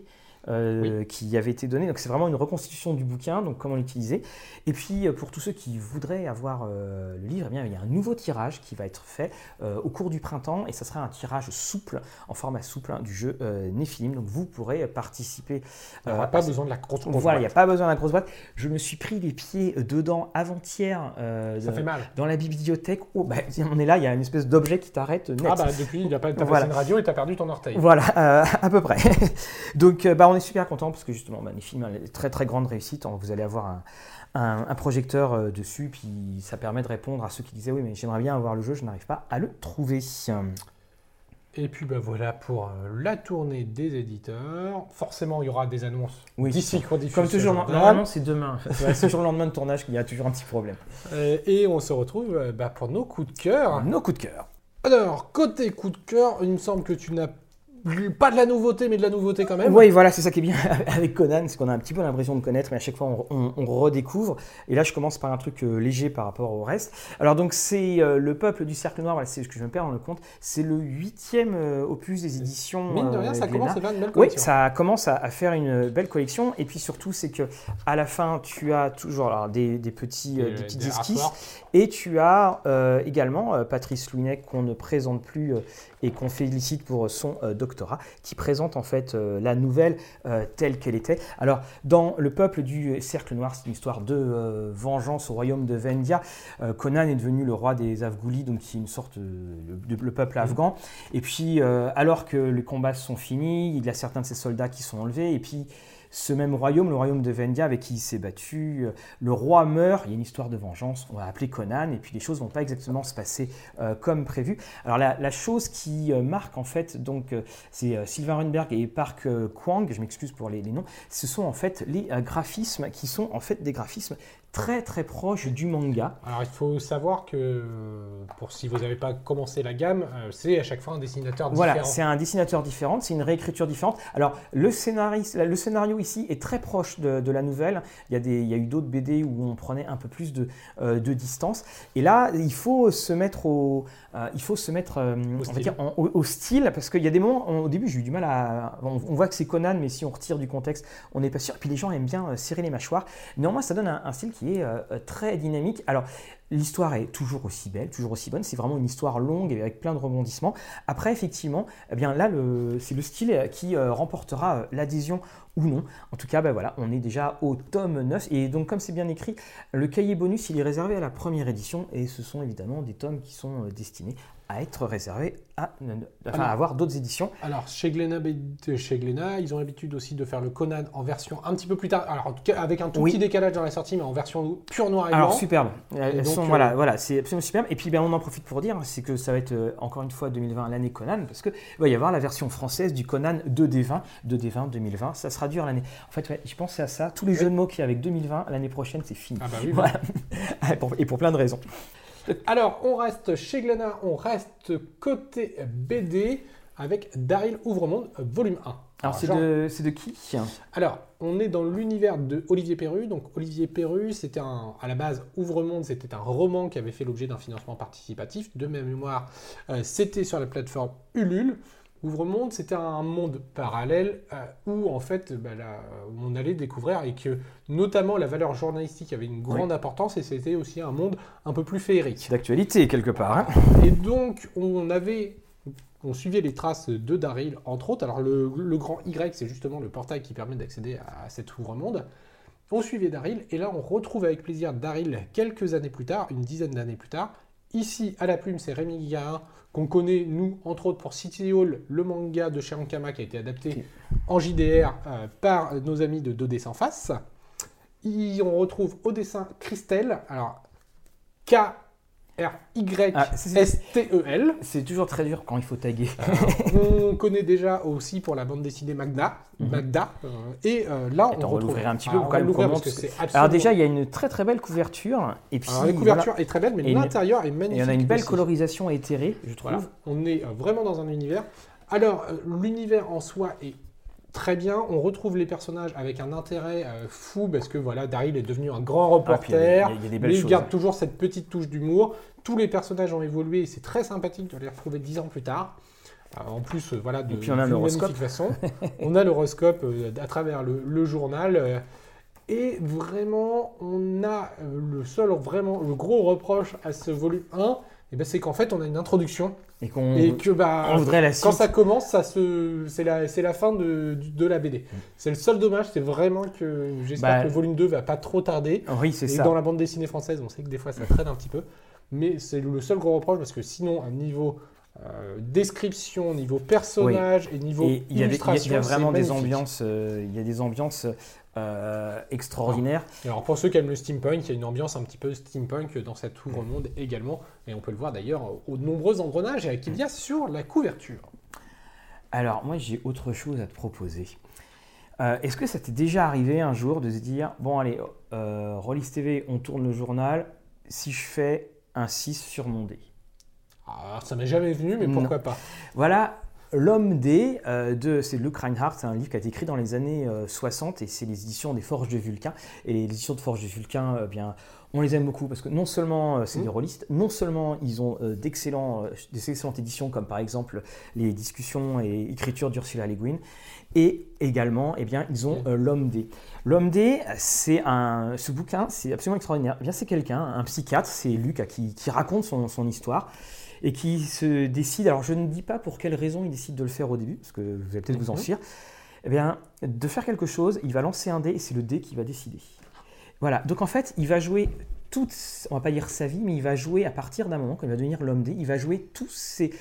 euh, qui avait été donné. Donc c'est vraiment une reconstitution du bouquin, donc comment l'utiliser. Et puis euh, pour tous ceux qui voudraient avoir euh, le livre, eh bien, il y a un nouveau tirage qui va être fait euh, au cours du printemps et ça sera un tirage souple, en format souple hein, du jeu Nephilim. Donc vous pourrez participer. Il n'y euh, pas besoin de la grosse grosse Voilà, il n'y a boîte. pas besoin d'un grosse boîte. Je me suis pris les pieds dedans avant-hier de- dans la bibliothèque. Oh, bah, on est là, il y a une espèce d'objet qui t'arrête. Ah bah depuis, il a pas t'as Voilà. passé une radio et t'as perdu ton orteil. Voilà, à peu près. Donc, bah, on est super content parce que justement, bah, les films, hein, très très grande réussite. Vous allez avoir un, un- un projecteur euh, dessus, puis ça permet de répondre à ceux qui disaient oui, mais j'aimerais bien avoir le jeu, je n'arrive pas à le trouver. Et puis bah voilà pour euh, la tournée des éditeurs. Forcément, il y aura des annonces Oui. d'ici qu'on diffuse. Comme toujours, normalement c'est demain. c'est toujours le lendemain de tournage qu'il y a toujours un petit problème. Euh, et on se retrouve bah, pour nos coups de cœur. Nos coups de cœur. Alors, côté coup de cœur, il me semble que tu n'as pas de la nouveauté, mais de la nouveauté quand même. Oui, voilà, c'est ça qui est bien avec Conan, c'est qu'on a un petit peu l'impression de connaître, mais à chaque fois on, on- on redécouvre. Et là, je commence par un truc euh, léger par rapport au reste. Alors donc c'est euh, le peuple du cercle noir. Voilà, c'est ce que je me perds dans le compte. C'est le huitième euh, opus des éditions. Mine de euh, rien, ça Glénat. commence à faire une belle Oui, collection. ça commence à, à faire une belle collection. Et puis surtout, c'est que à la fin, tu as toujours alors, des, des petits, euh, Et, des petites des esquisses. rapports. Et tu as euh, également euh, Patrice Louinet qu'on ne présente plus euh, et qu'on félicite pour son euh, doctorat, qui présente en fait euh, la nouvelle euh, telle qu'elle était. Alors, dans Le peuple du cercle noir, c'est une histoire de vengeance au royaume de Vendia. Conan est devenu le roi des Afghoulis, donc qui est une sorte de, le peuple afghan. Et puis, alors que les combats sont finis, il y a certains de ses soldats qui sont enlevés, et puis ce même royaume, le royaume de Vendia, avec qui il s'est battu, euh, le roi meurt, il y a une histoire de vengeance, on va appeler Conan, et puis les choses vont pas exactement se passer euh, comme prévu. Alors la, chose qui euh, marque en fait, donc c'est Sylvain Runberg et Park Kwang, je m'excuse pour les, noms, ce sont en fait les graphismes qui sont en fait des graphismes très très proches du manga. Alors, il faut savoir que, pour si vous n'avez pas commencé la gamme, euh, c'est à chaque fois un dessinateur Voilà, différent. c'est un dessinateur différent, c'est une réécriture différente. Alors, le, scénariste, le scénario ici est très proche de, de la nouvelle. Il y a, des, il y a eu d'autres BD où on prenait un peu plus de, euh, de distance. Et là, il faut se mettre au, euh, il faut se mettre, euh, va style. dire, en- au, au style, parce qu'il y a des moments, on- au début, j'ai eu du mal à. On, on voit que c'est Conan, mais si on retire du contexte, on n'est pas sûr. Puis les gens aiment bien serrer les mâchoires. Néanmoins, ça donne un, un style qui euh, euh, très dynamique. Alors, L'histoire est toujours aussi belle, toujours aussi bonne. C'est vraiment une histoire longue et avec plein de rebondissements. Après, effectivement, eh bien là, c'est le style qui euh, remportera euh, l'adhésion ou non. En tout cas, ben voilà, on est déjà au tome 9. Et donc, comme c'est bien écrit, le cahier bonus, il est réservé à la première édition. Et ce sont évidemment des tomes qui sont destinés à être réservés à, enfin, à Alors. avoir d'autres éditions. Alors, chez Glénat, chez Glénat, ils ont l'habitude aussi de faire le Conan en version un petit peu plus tard. Alors, en tout cas, avec un tout Oui. petit décalage dans la sortie, mais en version pure noir et Alors blanc. superbe. Elles donc, sont- euh, voilà, voilà, c'est absolument superbe. Et puis ben, on en profite pour dire, c'est que ça va être euh, encore une fois 2020 l'année Conan, parce que il va y avoir la version française du Conan 2D20, 2D20 2020. Ça sera dur l'année. En fait, ouais, je pensais à ça. Tous les Oui. jeux de mots qu'il y a avec 2020 l'année prochaine, c'est fini. Ah bah oui, Voilà. Et pour plein de raisons. Alors, on reste chez Glénat, on reste côté BD avec Daryl Ouvremonde, volume 1. Alors c'est genre- de, qui? Alors, on est dans l'univers de Olivier Perru. Donc, Olivier Perru, c'était un, à la base, Ouvremonde, c'était un roman qui avait fait l'objet d'un financement participatif. De ma mémoire, euh, c'était sur la plateforme Ulule. Ouvremonde, c'était un monde parallèle euh, où, en fait, bah, là, on allait découvrir et que, notamment, la valeur journalistique avait une grande importance et c'était aussi un monde un peu plus féerique. D'actualité quelque part. hein. Et donc, on avait. On suivait les traces de Daryl, entre autres. Alors, le, le grand Y, c'est justement le portail qui permet d'accéder à cet ouvre-monde. On suivait Daryl, et là, on retrouve avec plaisir Daryl quelques années plus tard, une dizaine d'années plus tard. Ici, à la plume, c'est Rémi Guigarin, qu'on connaît, nous, entre autres, pour City Hall, le manga de Shirankama qui a été adapté en JDR euh, par nos amis de 2D sans face. Y- on retrouve au dessin Christelle, alors K-R-Y-S-T-E-L. C'est toujours très dur quand il faut taguer. on connaît déjà aussi pour la bande dessinée Magda, Mhm. Magda, euh, et euh, là Attends, on retrouve. un petit peu on quand même parce que c'est Alors absolument- déjà, il y a une très très belle couverture. Et puis Alors, la voilà. couverture est très belle, mais Et une- l'intérieur est Et magnifique. on a une belle aussi. colorisation éthérée, je trouve. Voilà, on est euh, vraiment dans un univers. Alors, euh, l'univers en soi est très bien. On retrouve les personnages avec un intérêt euh, fou parce que voilà, Daryl est devenu un grand Ah, puis il y a des- reporter. il y a- il y a des belles mais il choses. garde toujours cette petite touche d'humour. Tous les personnages ont évolué et c'est très sympathique de les retrouver dix ans plus tard. Euh, en plus, euh, voilà, de Et puis on a l'horoscope. magnifique façon. on a l'horoscope à travers le, le journal. et vraiment, on a le seul, vraiment, le gros reproche à ce volume 1, eh ben, c'est qu'en fait, on a une introduction. Et qu'on Et que, bah, on voudrait la quand suite. ça commence, ça se... c'est la, c'est la fin de, de la BD. C'est le seul dommage, c'est vraiment que j'espère Bah, que le volume 2 va pas trop tarder. Oui, c'est Et ça. dans la bande dessinée française, on sait que des fois ça traîne un petit peu. Mais c'est le seul gros reproche parce que sinon, à niveau euh, description, niveau personnage et niveau Et il y, avait- il y a- illustration, il y a vraiment des magnifique. ambiances, euh, il y a des ambiances euh, extraordinaires. Et Alors pour ceux qui aiment le steampunk, il y a une ambiance un petit peu steampunk dans cet ouvre-monde également. Et on peut le voir d'ailleurs aux nombreux engrenages qu'il y a sur la couverture. Alors, moi, j'ai autre chose à te proposer. Euh, Est-ce que ça t'est déjà arrivé un jour de se dire bon, allez, euh, Rollis TV, on tourne le journal, si je fais un 6 sur mon dé? Alors, ça m'est jamais venu, mais Non. pourquoi pas? Voilà, L'homme D, euh, de, c'est Luke Reinhardt, c'est un livre qui a été écrit dans les années euh, 60 et c'est les éditions des Forges de Vulcain. Et les éditions de Forges de Vulcain, euh, bien, on les aime beaucoup parce que non seulement euh, c'est Mm. des rôlistes, non seulement ils ont euh, d'excellents, des excellentes éditions comme par exemple les discussions et écritures d'Ursula Le Guin, et également, eh bien, ils ont Mm. euh, L'homme D. L'homme D, c'est un, ce bouquin, c'est absolument extraordinaire. Eh bien, c'est quelqu'un, un psychiatre, c'est Luc, qui, qui raconte son, son histoire et qui se décide, alors je ne dis pas pour quelle raison il décide de le faire au début, parce que vous allez peut-être vous en Mhm. fier, eh bien, de faire quelque chose, il va lancer un dé et c'est le dé qui va décider. Voilà, donc en fait, il va jouer toute, on va pas dire sa vie, mais il va jouer à partir d'un moment, quand il va devenir l'homme dé, il va jouer tous ses,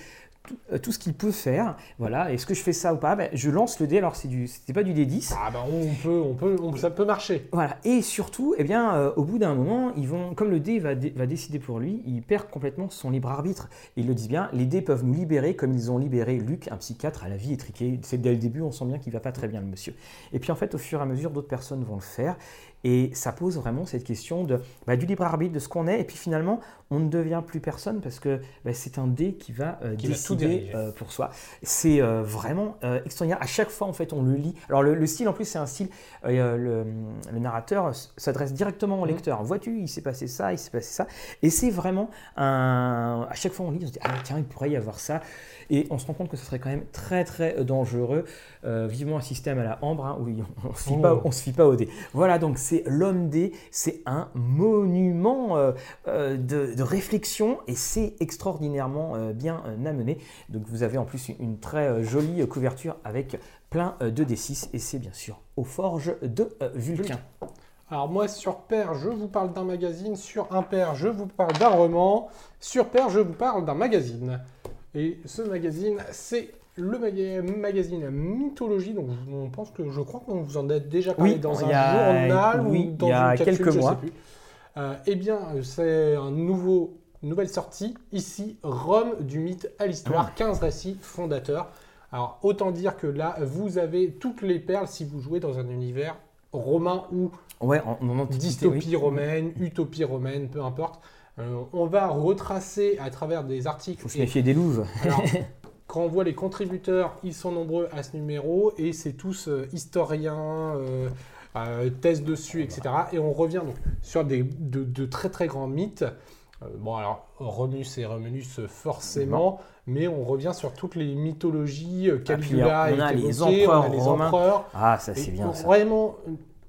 tout, euh, tout ce qu'il peut faire. Voilà, est-ce que je fais ça ou pas? Ben, Je lance le dé, alors c'est du, c'était pas du D10, Ah bah on peut, on peut, on- ça peut marcher. voilà. Et surtout, eh bien, euh, au bout d'un moment, ils vont, comme le dé va, dé- va décider pour lui, il perd complètement son libre arbitre. Ils le disent bien, les dés peuvent nous libérer comme ils ont libéré Luc, un psychiatre à la vie étriquée. C'est dès le début, on sent bien qu'il va pas très bien, le monsieur. Et puis en fait, au fur et à mesure, d'autres personnes vont le faire. Et ça pose vraiment cette question de, bah, du libre arbitre, de ce qu'on est. Et puis finalement, on ne devient plus personne parce que bah, c'est un dé qui va euh, Qui décider euh, pour soi. C'est euh, vraiment euh, extraordinaire. À chaque fois, en fait, on le lit. Alors le, le style, en plus, c'est un style. le, le narrateur s'adresse directement au Mhm. lecteur. Vois-tu, il s'est passé ça, il s'est passé ça. Et c'est vraiment un. À chaque fois, on lit, on se dit ah tiens, il pourrait y avoir ça. Et on se rend compte que ce serait quand même très très dangereux. Euh, vivement un système à la Ambre hein, où on ne se, fie Oh. se fie pas au dé. Voilà, donc c'est l'homme dé. C'est un monument euh, euh, de, de réflexion et c'est extraordinairement euh, bien euh, amené. Donc vous avez en plus une, une très euh, jolie euh, couverture avec plein euh, de D6 et c'est bien sûr aux forges de euh, Vulcain. Alors moi sur Père, je vous parle d'un magazine, sur Impair, je vous parle d'un roman, sur Père, je vous parle d'un magazine. Et ce magazine, c'est le maga- magazine Mythologie, donc on pense que je crois qu'on vous en a déjà parlé Oui, dans un a- journal oui, ou dans il y a une capsule, quelques je sais mois. plus. Euh, eh bien, c'est un nouveau, nouvelle sortie, ici, Rome du mythe à l'histoire, 15 récits fondateurs. Alors, autant dire que là, vous avez toutes les perles si vous jouez dans un univers romain ou Ouais, en, dystopie oui. romaine, utopie romaine, peu importe. Euh, on va retracer à travers des articles. Faut se méfier des louves. alors, quand on voit les contributeurs, ils sont nombreux à ce numéro et c'est tous euh, historiens, euh, euh, thèses dessus, etc. Et on revient donc sur des, de, de très très grands mythes. Bon, alors, Romus et euh, forcément, mais on revient sur toutes les mythologies. euh, Caligula Ah, on a les empereurs les empereurs. Ah, ça c'est bien ça. Vraiment,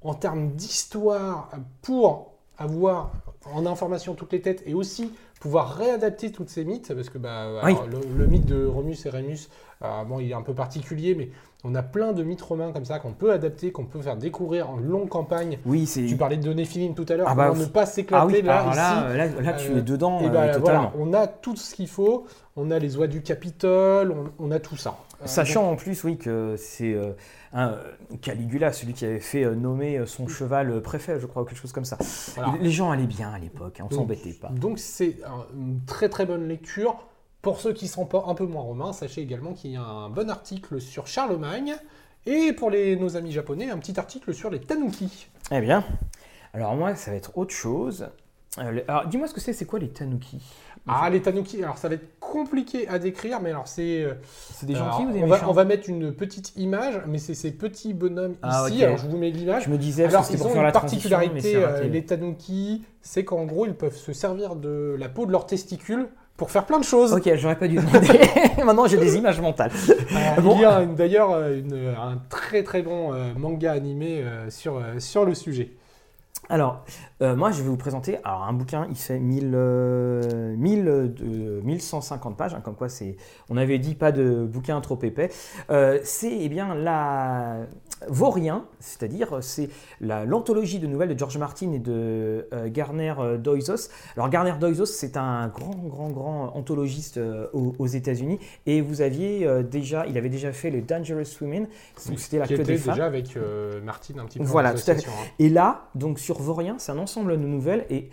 en termes d'histoire, pour avoir en information toutes les têtes et aussi pouvoir réadapter toutes ces mythes, parce que bah, Oui. alors, le, le mythe de Romus et Rémus, euh, bon, il est un peu particulier, mais on a plein de mythes romains comme ça qu'on peut adapter, qu'on peut faire découvrir en longue campagne. Oui, c'est. Tu parlais de Néphilim tout à l'heure, Ah bah, ne pas s'éclater Ah oui, là, ici. là, là, là, tu euh, es dedans Et euh, bah, totalement. voilà, on a tout ce qu'il faut, on a les oies du Capitole, on, on a tout ça. Euh, Sachant en plus, oui, que c'est euh, un, euh, Caligula, celui qui avait fait euh, nommer euh, son cheval euh, préfet, je crois, ou quelque chose comme ça. Voilà. Les gens allaient bien à l'époque, hein, on s'embêtait pas. Donc c'est un- une très très bonne lecture. Pour ceux qui sont un peu moins romains, sachez également qu'il y a un bon article sur Charlemagne. Et pour les, nos amis japonais, un petit article sur les tanuki. Eh bien, alors moi, ça va être autre chose. Euh, alors, dis-moi ce que c'est, c'est quoi les tanuki? Ah, les tanuki, alors ça va être compliqué à décrire, mais alors c'est... euh, C'est des alors, gentils ou des on va, on va mettre une petite image, mais c'est ces petits bonhommes Ah, ici. Alors je vous mets l'image. Je me disais, Alors, ils ont une particularité, euh, les tanuki, c'est qu'en gros, ils peuvent se servir de la peau de leurs testicules pour faire plein de choses. Ok, j'aurais pas dû demander. Maintenant, j'ai des images mentales. Euh, Bon. Il y a d'ailleurs euh, une- un très très bon euh, manga animé euh, sur, euh, sur le sujet. Alors, euh, moi, je vais vous présenter alors, un bouquin, il fait 1000, euh, 1000, euh, 1150 pages, hein, comme quoi c'est, on avait dit pas de bouquin trop épais. Euh, c'est eh bien la Vaurien, c'est-à-dire c'est la- l'anthologie de nouvelles de George Martin et de euh, Garner Doizos. Alors Garner Doizos, c'est un grand, grand, grand anthologiste aux, aux États-Unis, et vous aviez déjà, il avait déjà fait les Dangerous Women, donc c'était la qui était des femmes. déjà avec Martine un petit peu Voilà, tout à fait. hein. Et là, donc sur Vaurien, c'est un ensemble de nouvelles et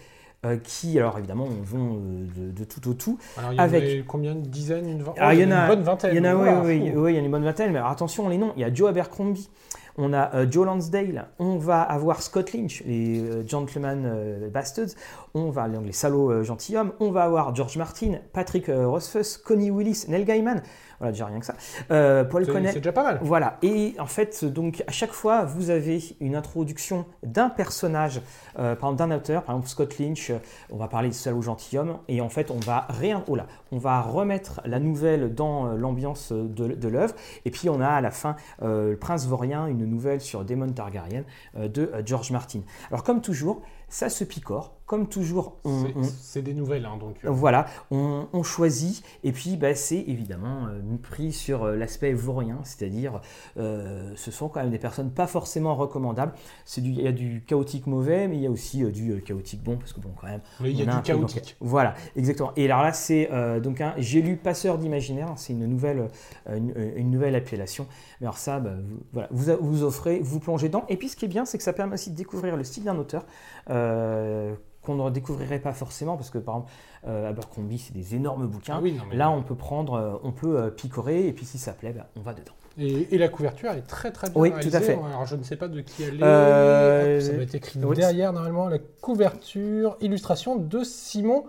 euh, qui, alors évidemment, vont euh, de, de tout au tout. Alors, il y en Avec- avait combien Une dizaine Une Alors, il y en a- une bonne vingtaine. Il y en a, oui, Voilà, oui, fou. oui, il y en a une bonne vingtaine, mais alors attention, les noms. Il y a Joe Abercrombie, on a euh, Joe Lansdale, on va avoir Scott Lynch, les euh, Gentlemen Bastards, on va donc les salauds gentilshommes, on va avoir George Martin, Patrick Rothfuss, Connie Willis, Neil Gaiman, voilà déjà rien que ça, euh, Paul Connell. c'est déjà pas mal. Voilà, et en fait, donc à chaque fois, vous avez une introduction d'un personnage, euh, par exemple d'un auteur, par exemple Scott Lynch, euh, on va parler de Salaud gentilhomme, et en fait, on va, réin- oh là, on va remettre la nouvelle dans euh, l'ambiance de, de l'œuvre, et puis on a à la fin euh, Le Prince Vaurien, une nouvelle sur Daemon Targaryen de George Martin. Alors comme toujours, ça se picore, comme toujours, on, C'est- des nouvelles, hein, donc. euh, voilà, on, on choisit, et puis bah, c'est évidemment euh, pris sur euh, l'aspect vaurien, c'est-à-dire euh, ce sont quand même des personnes pas forcément recommandables. C'est du- Il y a du chaotique mauvais, mais il y a aussi du chaotique bon, parce que bon, quand même. mais il y a du peu donc- chaotique. Voilà, exactement. Et alors là, c'est donc un. J'ai lu Passeur d'imaginaire, c'est une nouvelle, une, une nouvelle appellation. Mais alors ça, bah, vous, voilà, vous, vous offrez, vous plongez dedans. Et puis ce qui est bien, c'est que ça permet aussi de découvrir le style d'un auteur. Euh, qu'on ne découvrirait pas forcément parce que par exemple euh, Abercrombie c'est des énormes bouquins Ah oui, non, là on peut prendre euh, on peut euh, picorer et puis si ça plaît bah, on va dedans Et, et la couverture est très très bien Oui, tout à fait. Alors je ne sais pas de qui elle est. Hop, ça va être écrit oui, derrière normalement la couverture, illustration de Simon.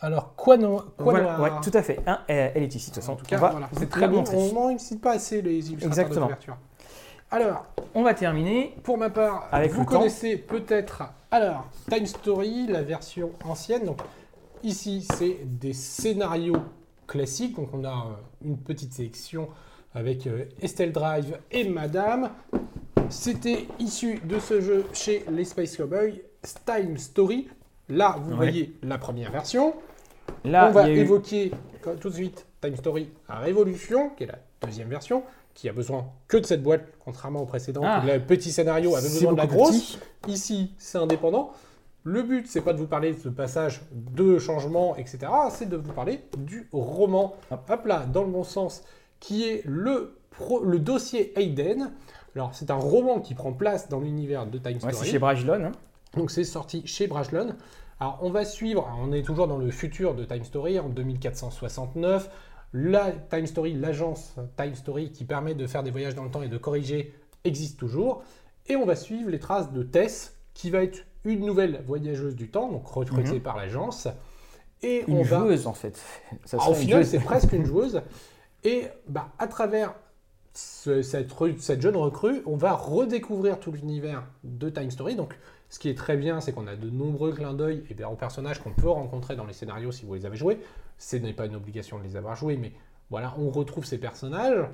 Alors quoi no quoi Voilà, ouais, tout à fait Hein, elle elle est ici de toute façon En tout cas, voilà, c'est très la bon. On n'en cite pas assez les illustrateurs Exactement. de couverture. Alors, on va terminer pour ma part, Avec vous le temps. connaissez peut-être alors Time Story, la version ancienne. Donc ici, c'est des scénarios classiques. Donc on a euh, une petite sélection avec euh, Estelle Drive et Madame. C'était issu de ce jeu chez les Space Cowboys, Time Story. Là, vous Ouais. voyez la première version. là on va eu- évoquer tout de suite Time Story à Révolution, qui est la deuxième version, qui a besoin que de cette boîte, contrairement au précédent, Ah. où le petit scénario avait besoin de la grosse. petit. Ici, c'est indépendant. Le but, c'est pas de vous parler de ce passage de changement, etc. C'est de vous parler du roman. Hop. Là, dans le bon sens, qui est le, pro- le dossier Hayden. Alors, c'est un roman qui prend place dans l'univers de Time Ouais, Story. c'est chez Brajlon hein. Donc c'est sorti chez Brajlon. Alors on va suivre, on est toujours dans le futur de Time Story en 2469. La Time Story, l'agence Time Story qui permet de faire des voyages dans le temps et de corriger existe toujours. Et on va suivre les traces de Tess qui va être une nouvelle voyageuse du temps, donc recrutée par l'agence. Et une on va joueuse en fait ça ah, au final, c'est presque une joueuse. Et bah, à travers ce- cette, jeune recrue, on va redécouvrir tout l'univers de Time Story. Donc, ce qui est très bien, c'est qu'on a de nombreux clins d'œil et aux personnages qu'on peut rencontrer dans les scénarios si vous les avez joués. Ce n'est pas une obligation de les avoir joués, mais voilà, on retrouve ces personnages.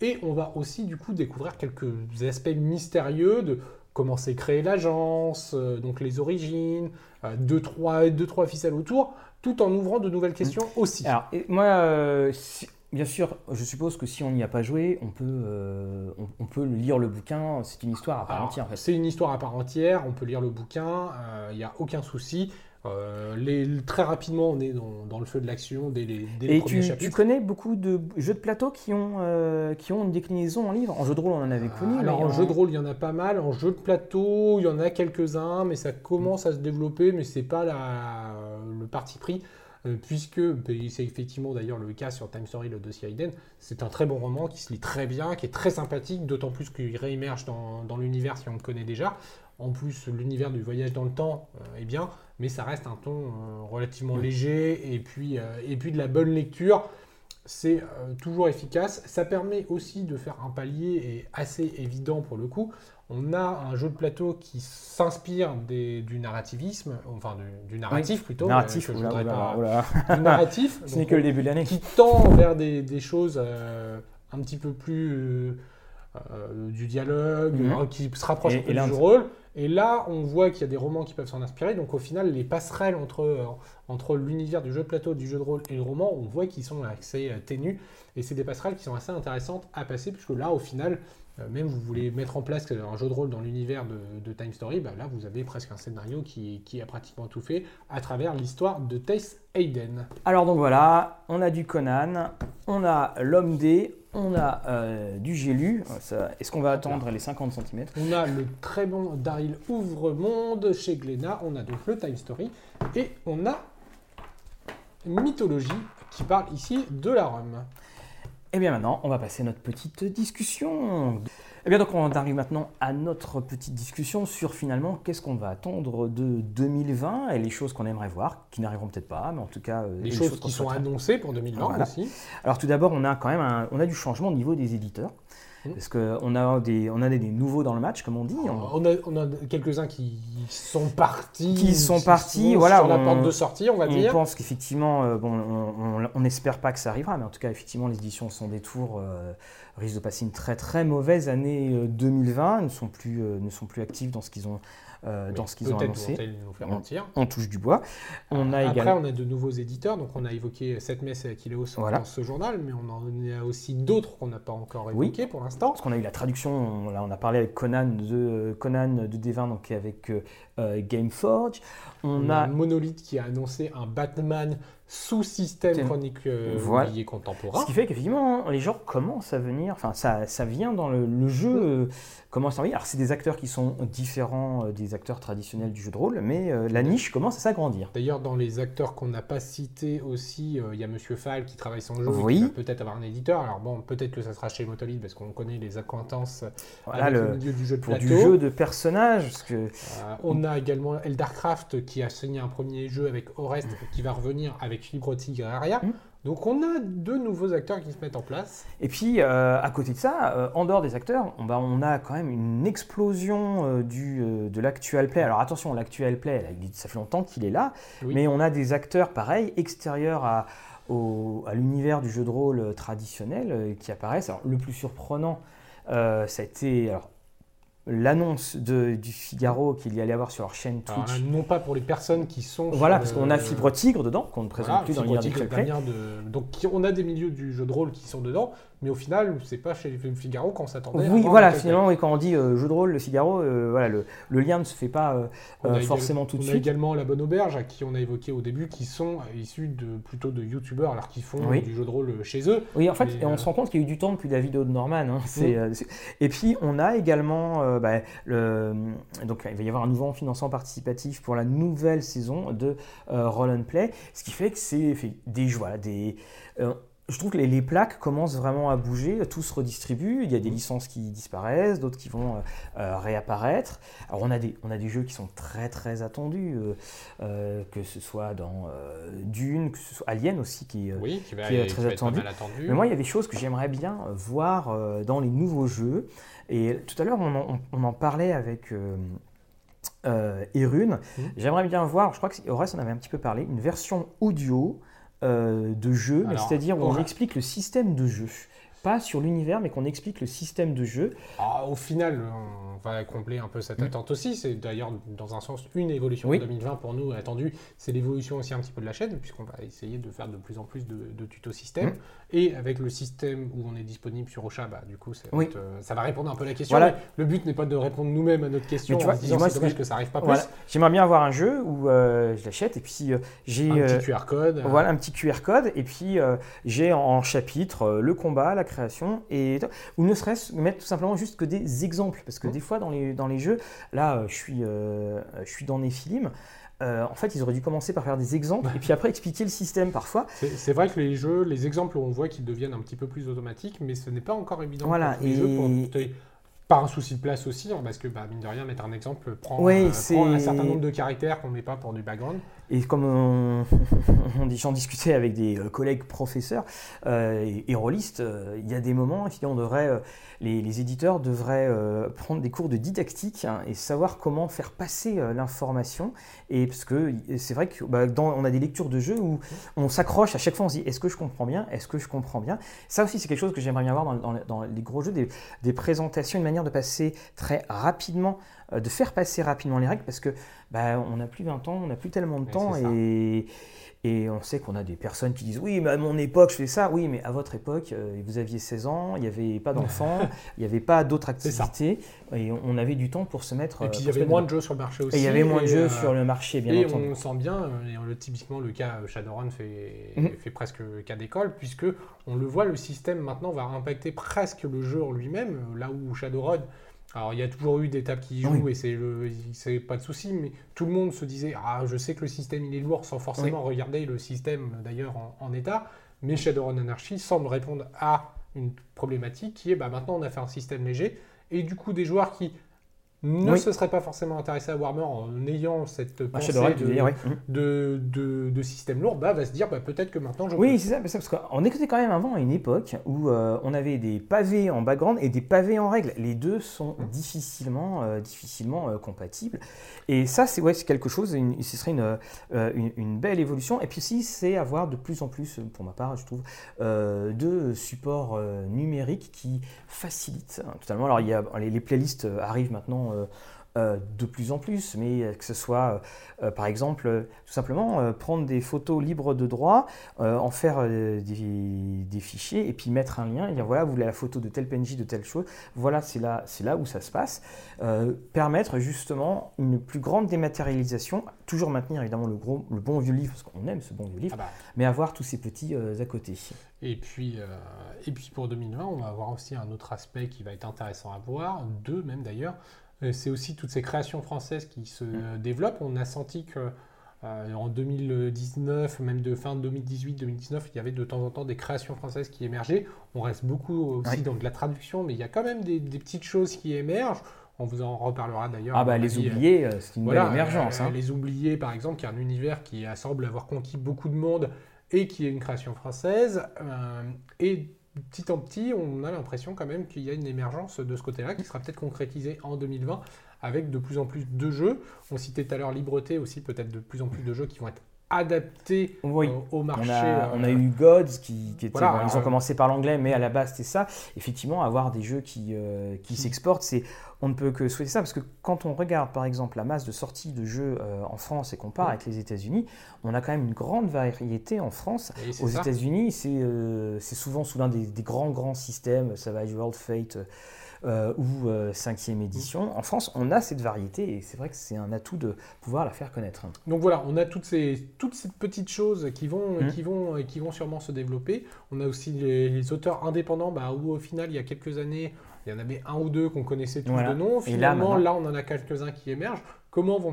Et on va aussi, du coup, découvrir quelques aspects mystérieux de comment s'est créée l'agence, euh, donc les origines, euh, deux, trois, deux, trois ficelles autour, tout en ouvrant de nouvelles questions aussi. Alors, et moi, euh, si- bien sûr, je suppose que si on n'y a pas joué, on peut, euh, on, on peut lire le bouquin. C'est une histoire à part Alors, entière, en fait. C'est une histoire à part entière, on peut lire le bouquin, il n'y a aucun souci. Euh, les, très rapidement, on est dans, dans le feu de l'action dès les, dès les Et premiers tu, tu chapitres. connais beaucoup de jeux de plateau qui ont, euh, qui ont une déclinaison en livre? En jeu de rôle, on en avait connu. Alors mais en jeu de rôle, il y en a pas mal. En jeu de plateau, il y en a quelques-uns, mais ça commence à se développer, mais c'est pas la, le parti pris. Euh, Puisque c'est effectivement d'ailleurs le cas sur Time Story, le dossier Hayden, c'est un très bon roman qui se lit très bien, qui est très sympathique, d'autant plus qu'il réémerge dans, dans l'univers si on le connaît déjà. En plus, l'univers du voyage dans le temps euh, est bien, mais ça reste un ton euh, relativement léger et puis, et puis de la bonne lecture. C'est euh, toujours efficace. Ça permet aussi de faire un palier et assez évident pour le coup. On a un jeu de plateau qui s'inspire du narrativisme, enfin du, du narratif plutôt. narratif, euh, que je oula, voudrais oula, pas- oula. du narratif. Ce n'est Donc, que le début de l'année. qui tend vers des, des choses euh, un petit peu plus euh, euh, du dialogue, Mhm. euh, qui se rapprochent Et- un peu et du jeu rôle. Et là, on voit qu'il y a des romans qui peuvent s'en inspirer. Donc au final, les passerelles entre, entre l'univers du jeu de plateau, du jeu de rôle et le roman, on voit qu'ils sont assez ténus. Et c'est des passerelles qui sont assez intéressantes à passer, puisque là, au final, même vous voulez mettre en place un jeu de rôle dans l'univers de, de Time Story, bah là, vous avez presque un scénario qui, qui a pratiquement tout fait à travers l'histoire de Tess Hayden. Alors donc voilà, on a du Conan, on a l'homme D, On a euh, du Gélu. Ça- Est-ce qu'on va attendre les 50 cm On a le très bon Daryl Ouvre-Monde chez Glénat. On a donc le Time Story. Et on a Mythologie qui parle ici de la Rome. Et Eh bien maintenant, on va passer à notre petite discussion. Et bien donc on arrive maintenant à notre petite discussion sur finalement qu'est-ce qu'on va attendre de 2020 et les choses qu'on aimerait voir, qui n'arriveront peut-être pas, mais en tout cas euh, Les choses qui sont annoncées pour 2020 Voilà. aussi. Alors tout d'abord, on a quand même un- on a du changement au niveau des éditeurs. Mhm. Parce qu'on a, des, on a des, des nouveaux dans le match, comme on dit. On- On a, on a quelques-uns qui sont partis. Qui sont partis, sont voilà, Sur la on- porte de sortie, on va On dire. pense qu'effectivement, euh, bon, on- n'espère pas que ça arrivera, mais en tout cas, effectivement, les éditions sans détour euh, risquent de passer une très très mauvaise année euh, 2020. Ils ne sont plus, euh, ne sont plus actifs dans ce qu'ils ont, euh, Oui, dans ce qu'ils ont annoncé. nous faire On- mentir. On touche du bois. On a Après, également. on a de nouveaux éditeurs. Donc, on a évoqué 7 messes et Akileos Voilà. dans ce journal, mais on en a aussi d'autres qu'on n'a pas encore Oui. évoqués pour l'instant. Parce qu'on a eu la traduction, on, là, on a parlé avec Conan de, Conan de D20, donc avec euh, euh, Gameforge. On On a a Monolith qui a annoncé un Batman sous système Thème. chronique euh, Voilà. oublié contemporain. Ce qui fait qu'effectivement, les gens commencent à venir, enfin, ça, ça vient dans le, le jeu, euh, commence à venir. Alors, c'est des acteurs qui sont différents euh, des acteurs traditionnels du jeu de rôle, mais euh, la niche commence à s'agrandir. D'ailleurs, dans les acteurs qu'on n'a pas cités aussi, euh, il y a Monsieur Fall qui travaille son jeu Oui. et qui va peut-être avoir un éditeur. Alors bon, peut-être que ça sera chez Monolith parce qu'on connaît les acquaintances Voilà, avec le, le milieu du jeu de pour plateau. du jeu de personnages, parce que on a également Eldarcraft qui a signé un premier jeu avec Orest qui va revenir avec Fibre Tigre et Aria. Mm. Donc on a deux nouveaux acteurs qui se mettent en place. Et puis, euh, à côté de ça, euh, en dehors des acteurs, on, bah, on a quand même une explosion euh, du, de l'actual play. Alors attention, l'actual play, là, ça fait longtemps qu'il est là, Oui. mais on a des acteurs, pareil, extérieurs à, au- à l'univers du jeu de rôle traditionnel qui apparaissent. Alors, le plus surprenant, ça a été alors, l'annonce du Figaro qu'il y allait avoir sur leur chaîne Twitch. non pas pour les personnes qui sont. voilà, parce qu'on a Fibre Tigre dedans, qu'on ne présente Voilà, plus dans l'univers de... Donc on a des milieux du jeu de rôle qui sont dedans, mais au final, c'est pas chez le Figaro qu'on s'attendait. Oui, voilà, finalement, oui, quand on dit euh, jeu de rôle, le Figaro, euh, voilà, le, le lien ne se fait pas euh, forcément tout de on a suite. également la bonne auberge à qui on a évoqué au début, qui sont issus de plutôt de youtubeurs, alors qu'ils font Oui. du jeu de rôle chez eux. Oui, en fait, et on se rend compte qu'il y a eu du temps depuis la vidéo de Norman. hein, Mm. Et puis, on a également, euh, bah, le... donc il va y avoir un nouveau financement participatif pour la nouvelle saison de euh, Roll and Play, ce qui fait que c'est des voilà, des. euh, je trouve que les, les plaques commencent vraiment à bouger, tout se redistribue, il y a des Mm. licences qui disparaissent, d'autres qui vont euh, euh, réapparaître. Alors on a, des, on a des jeux qui sont très très attendus, euh, euh, que ce soit dans euh, Dune, que ce soit Alien aussi, qui, euh, Oui, qui va, qui est très attendu. mais moi, il y a des choses que j'aimerais bien euh, voir euh, dans les nouveaux jeux. Et tout à l'heure, on, en- on en parlait avec euh, euh, Erune. Mhm. J'aimerais bien voir, je crois que Horace en avait un petit peu parlé, une version audio euh, de jeu, c'est-à-dire où on explique le système de jeu. Pas sur l'univers, mais qu'on explique le système de jeu. Ah, au final, on va combler un peu cette Mm. attente aussi. C'est d'ailleurs, dans un sens, une évolution Oui. de 2020 pour nous attendue. C'est l'évolution aussi un petit peu de la chaîne, puisqu'on va essayer de faire de plus en plus de, de tutos système. Mm. Et avec le système où on est disponible sur Ocha, bah, du coup, ça va, Oui. être, euh, ça va répondre un peu à la question. Voilà. Le but n'est pas de répondre nous-mêmes à notre question Mais tu en vois, se disant c'est dommage que- ça arrive pas plus. J'aimerais bien avoir un jeu où euh, je l'achète et puis euh, j'ai Un petit QR code. euh, Voilà un petit QR code et puis j'ai en chapitre le combat, la création et ou ne serait-ce mettre tout simplement juste que des exemples parce que Mhm. des fois dans les, dans les jeux là je suis je suis dans Nephilim euh, en fait ils auraient dû commencer par faire des exemples et puis après expliquer le système parfois C'est vrai que les jeux, les exemples, on voit qu'ils deviennent un petit peu plus automatiques, mais ce n'est pas encore évident Voilà, pour tous les et- jeux. Pour, par un souci de place aussi, hein, parce que bah, mine de rien, mettre un exemple euh, prend un certain nombre de caractères qu'on ne met pas pour du background. Et comme on, j'en discutais avec des euh, collègues professeurs euh, et, rôlistes, euh, il y a des moments, effectivement, on les, éditeurs devraient prendre des cours de didactique hein, et savoir comment faire passer l'information. Et parce que c'est vrai qu'on on a des lectures de jeux où on s'accroche à chaque fois, on se dit est-ce que je comprends bien? Est-ce que je comprends bien? Ça aussi, c'est quelque chose que j'aimerais bien voir dans, dans- dans les gros jeux, des, des présentations, une manière de passer très rapidement, de faire passer rapidement les règles parce que bah, on n'a plus 20 ans, on n'a plus tellement de temps. Et, et on sait qu'on a des personnes qui disent Oui, mais à mon époque, je fais ça. Oui, mais à votre époque, euh, vous aviez 16 ans, il n'y avait pas d'enfants, il n'y avait pas d'autres activités. Et on avait du temps pour se mettre. Et euh, puis il y avait moins de jeux sur le marché aussi. Et il y avait moins de et, jeux euh, sur le marché, bien et entendu. on sent bien, euh, et typiquement le cas euh, Shadowrun fait, Mhm. fait presque cas d'école, puisque on le voit, le système maintenant va impacter presque le jeu en lui-même, euh, là où Shadowrun, alors il y a toujours eu des tables qui y jouent Oui. et c'est le- c'est pas de souci, mais tout le monde se disait ah je sais que le système il est lourd sans forcément regarder le système d'ailleurs en, en état, mais Shadowrun Anarchy semble répondre à une problématique qui est bah maintenant on a fait un système léger. Et du coup des joueurs qui ne Oui. se seraient pas forcément intéressés à Warhammer en ayant cette Bah, pensée de, dire, oui. Mhm. de, de, de système lourd, bah, va se dire bah, peut-être que maintenant je Oui, c'est ça, parce qu'on était quand même avant à une époque où euh, on avait des pavés en background et des pavés en règle. Les deux sont Mhm. difficilement, euh, difficilement euh, compatibles. Et ça, c'est ouais, quelque chose, une- ce serait une, une, une belle évolution. Et puis aussi, c'est avoir de plus en plus, pour ma part, je trouve, de supports numériques qui facilitent hein, totalement. Alors, il y a, les, les playlists arrivent maintenant. Euh, euh, de plus en plus, mais euh, que ce soit, par exemple, tout simplement prendre des photos libres de droit, en faire des, des fichiers et puis mettre un lien et dire voilà, vous voulez la photo de tel PNJ, de telle chose, voilà, c'est là, c'est là où ça se passe. Euh, permettre justement une plus grande dématérialisation, toujours maintenir évidemment le, gros, le bon vieux livre, parce qu'on aime ce bon vieux livre, Ah bah, mais avoir tous ces petits euh, à côté. et, puis, euh, et puis pour 2020, on va avoir aussi un autre aspect qui va être intéressant à voir, deux même d'ailleurs, c'est aussi toutes ces créations françaises qui se Mm. développent. On a senti que euh, en 2019, même de fin 2018-2019, il y avait de temps en temps des créations françaises qui émergeaient. On reste beaucoup aussi Oui. dans de la traduction, mais il y a quand même des, des petites choses qui émergent. On vous en reparlera d'ailleurs. Ah bah les euh, oubliés, euh, c'est une Voilà, belle émergence. euh, hein. Les Oubliés, par exemple, qui est un univers qui euh, semble avoir conquis beaucoup de monde et qui est une création française. euh, et petit en petit, on a l'impression quand même qu'il y a une émergence de ce côté-là qui sera peut-être concrétisée en 2020 avec de plus en plus de jeux. On citait tout à l'heure Libreté aussi, peut-être de plus en plus de jeux qui vont être Oui. euh, au On marché. a, on a euh, eu Gods qui, qui était. Voilà, bon, ils ont euh, commencé par l'anglais, mais à la base c'était ça. Effectivement, avoir des jeux qui, euh, qui s'exportent, c'est on ne peut que souhaiter ça parce que quand on regarde par exemple la masse de sorties de jeux euh, en France et qu'on part Mm. avec les États-Unis, on a quand même une grande variété en France. Aux ça. États-Unis, c'est euh, souvent sous l'un des, des grands grands systèmes, Savage World Fate euh, ou euh, 5e édition. En France, on a cette variété et c'est vrai que c'est un atout de pouvoir la faire connaître. Donc voilà, on a toutes ces, toutes ces petites choses qui vont, Mhm. qui, vont, qui vont sûrement se développer. On a aussi les, les auteurs indépendants, bah, où au final, il y a quelques années, il y en avait un ou deux qu'on connaissait tous Voilà. de nom. Là, Finalement, là, on en a quelques-uns qui émergent. Comment vont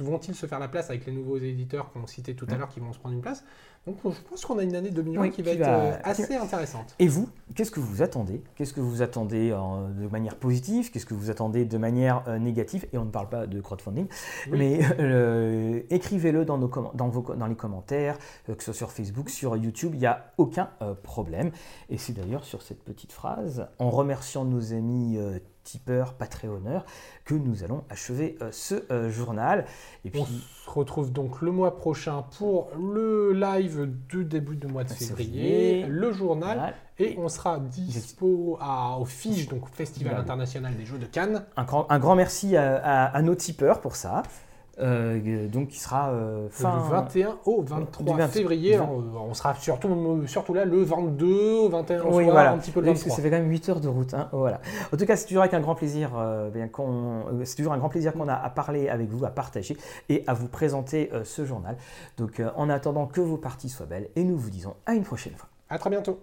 vont-ils se faire la place avec les nouveaux éditeurs qu'on citait tout à Mhm. l'heure qui vont se prendre une place? Donc je pense qu'on a une année 2020 Oui, qui va qui être va- euh, assez intéressante. Et vous, qu'est-ce que vous attendez? Qu'est-ce que vous attendez euh, de manière positive? Qu'est-ce que vous attendez de manière euh, négative? Et on ne parle pas de crowdfunding, Oui. mais euh, écrivez-le dans, nos dans, vos, dans les commentaires, euh, que ce soit sur Facebook, sur YouTube, il n'y a aucun euh, problème. Et c'est d'ailleurs sur cette petite phrase, en remerciant nos amis euh, tipeurs, Patreonneurs, que nous allons achever euh, ce euh, journal. Et puis, On se retrouve donc le mois prochain pour le live du début du mois de Février. février, le journal, voilà, et on sera dispo à, au FIGE, donc Festival Voilà. international des jeux de Cannes. un, grand, un grand merci à, à- à nos tipeurs pour ça. Euh, donc, qui sera euh, fin. Du 21 au 23 du 20 février. Alors, euh, on sera surtout, surtout là le 22, au 21 au Oui, soir, voilà. un petit peu le parce que 23. ça fait quand même 8 heures de route. hein. Voilà. En tout cas, c'est toujours avec un grand plaisir, euh, c'est toujours un grand plaisir qu'on a à parler avec vous, à partager et à vous présenter ce journal. Donc, en attendant que vos parties soient belles, et nous vous disons à une prochaine fois. À très bientôt.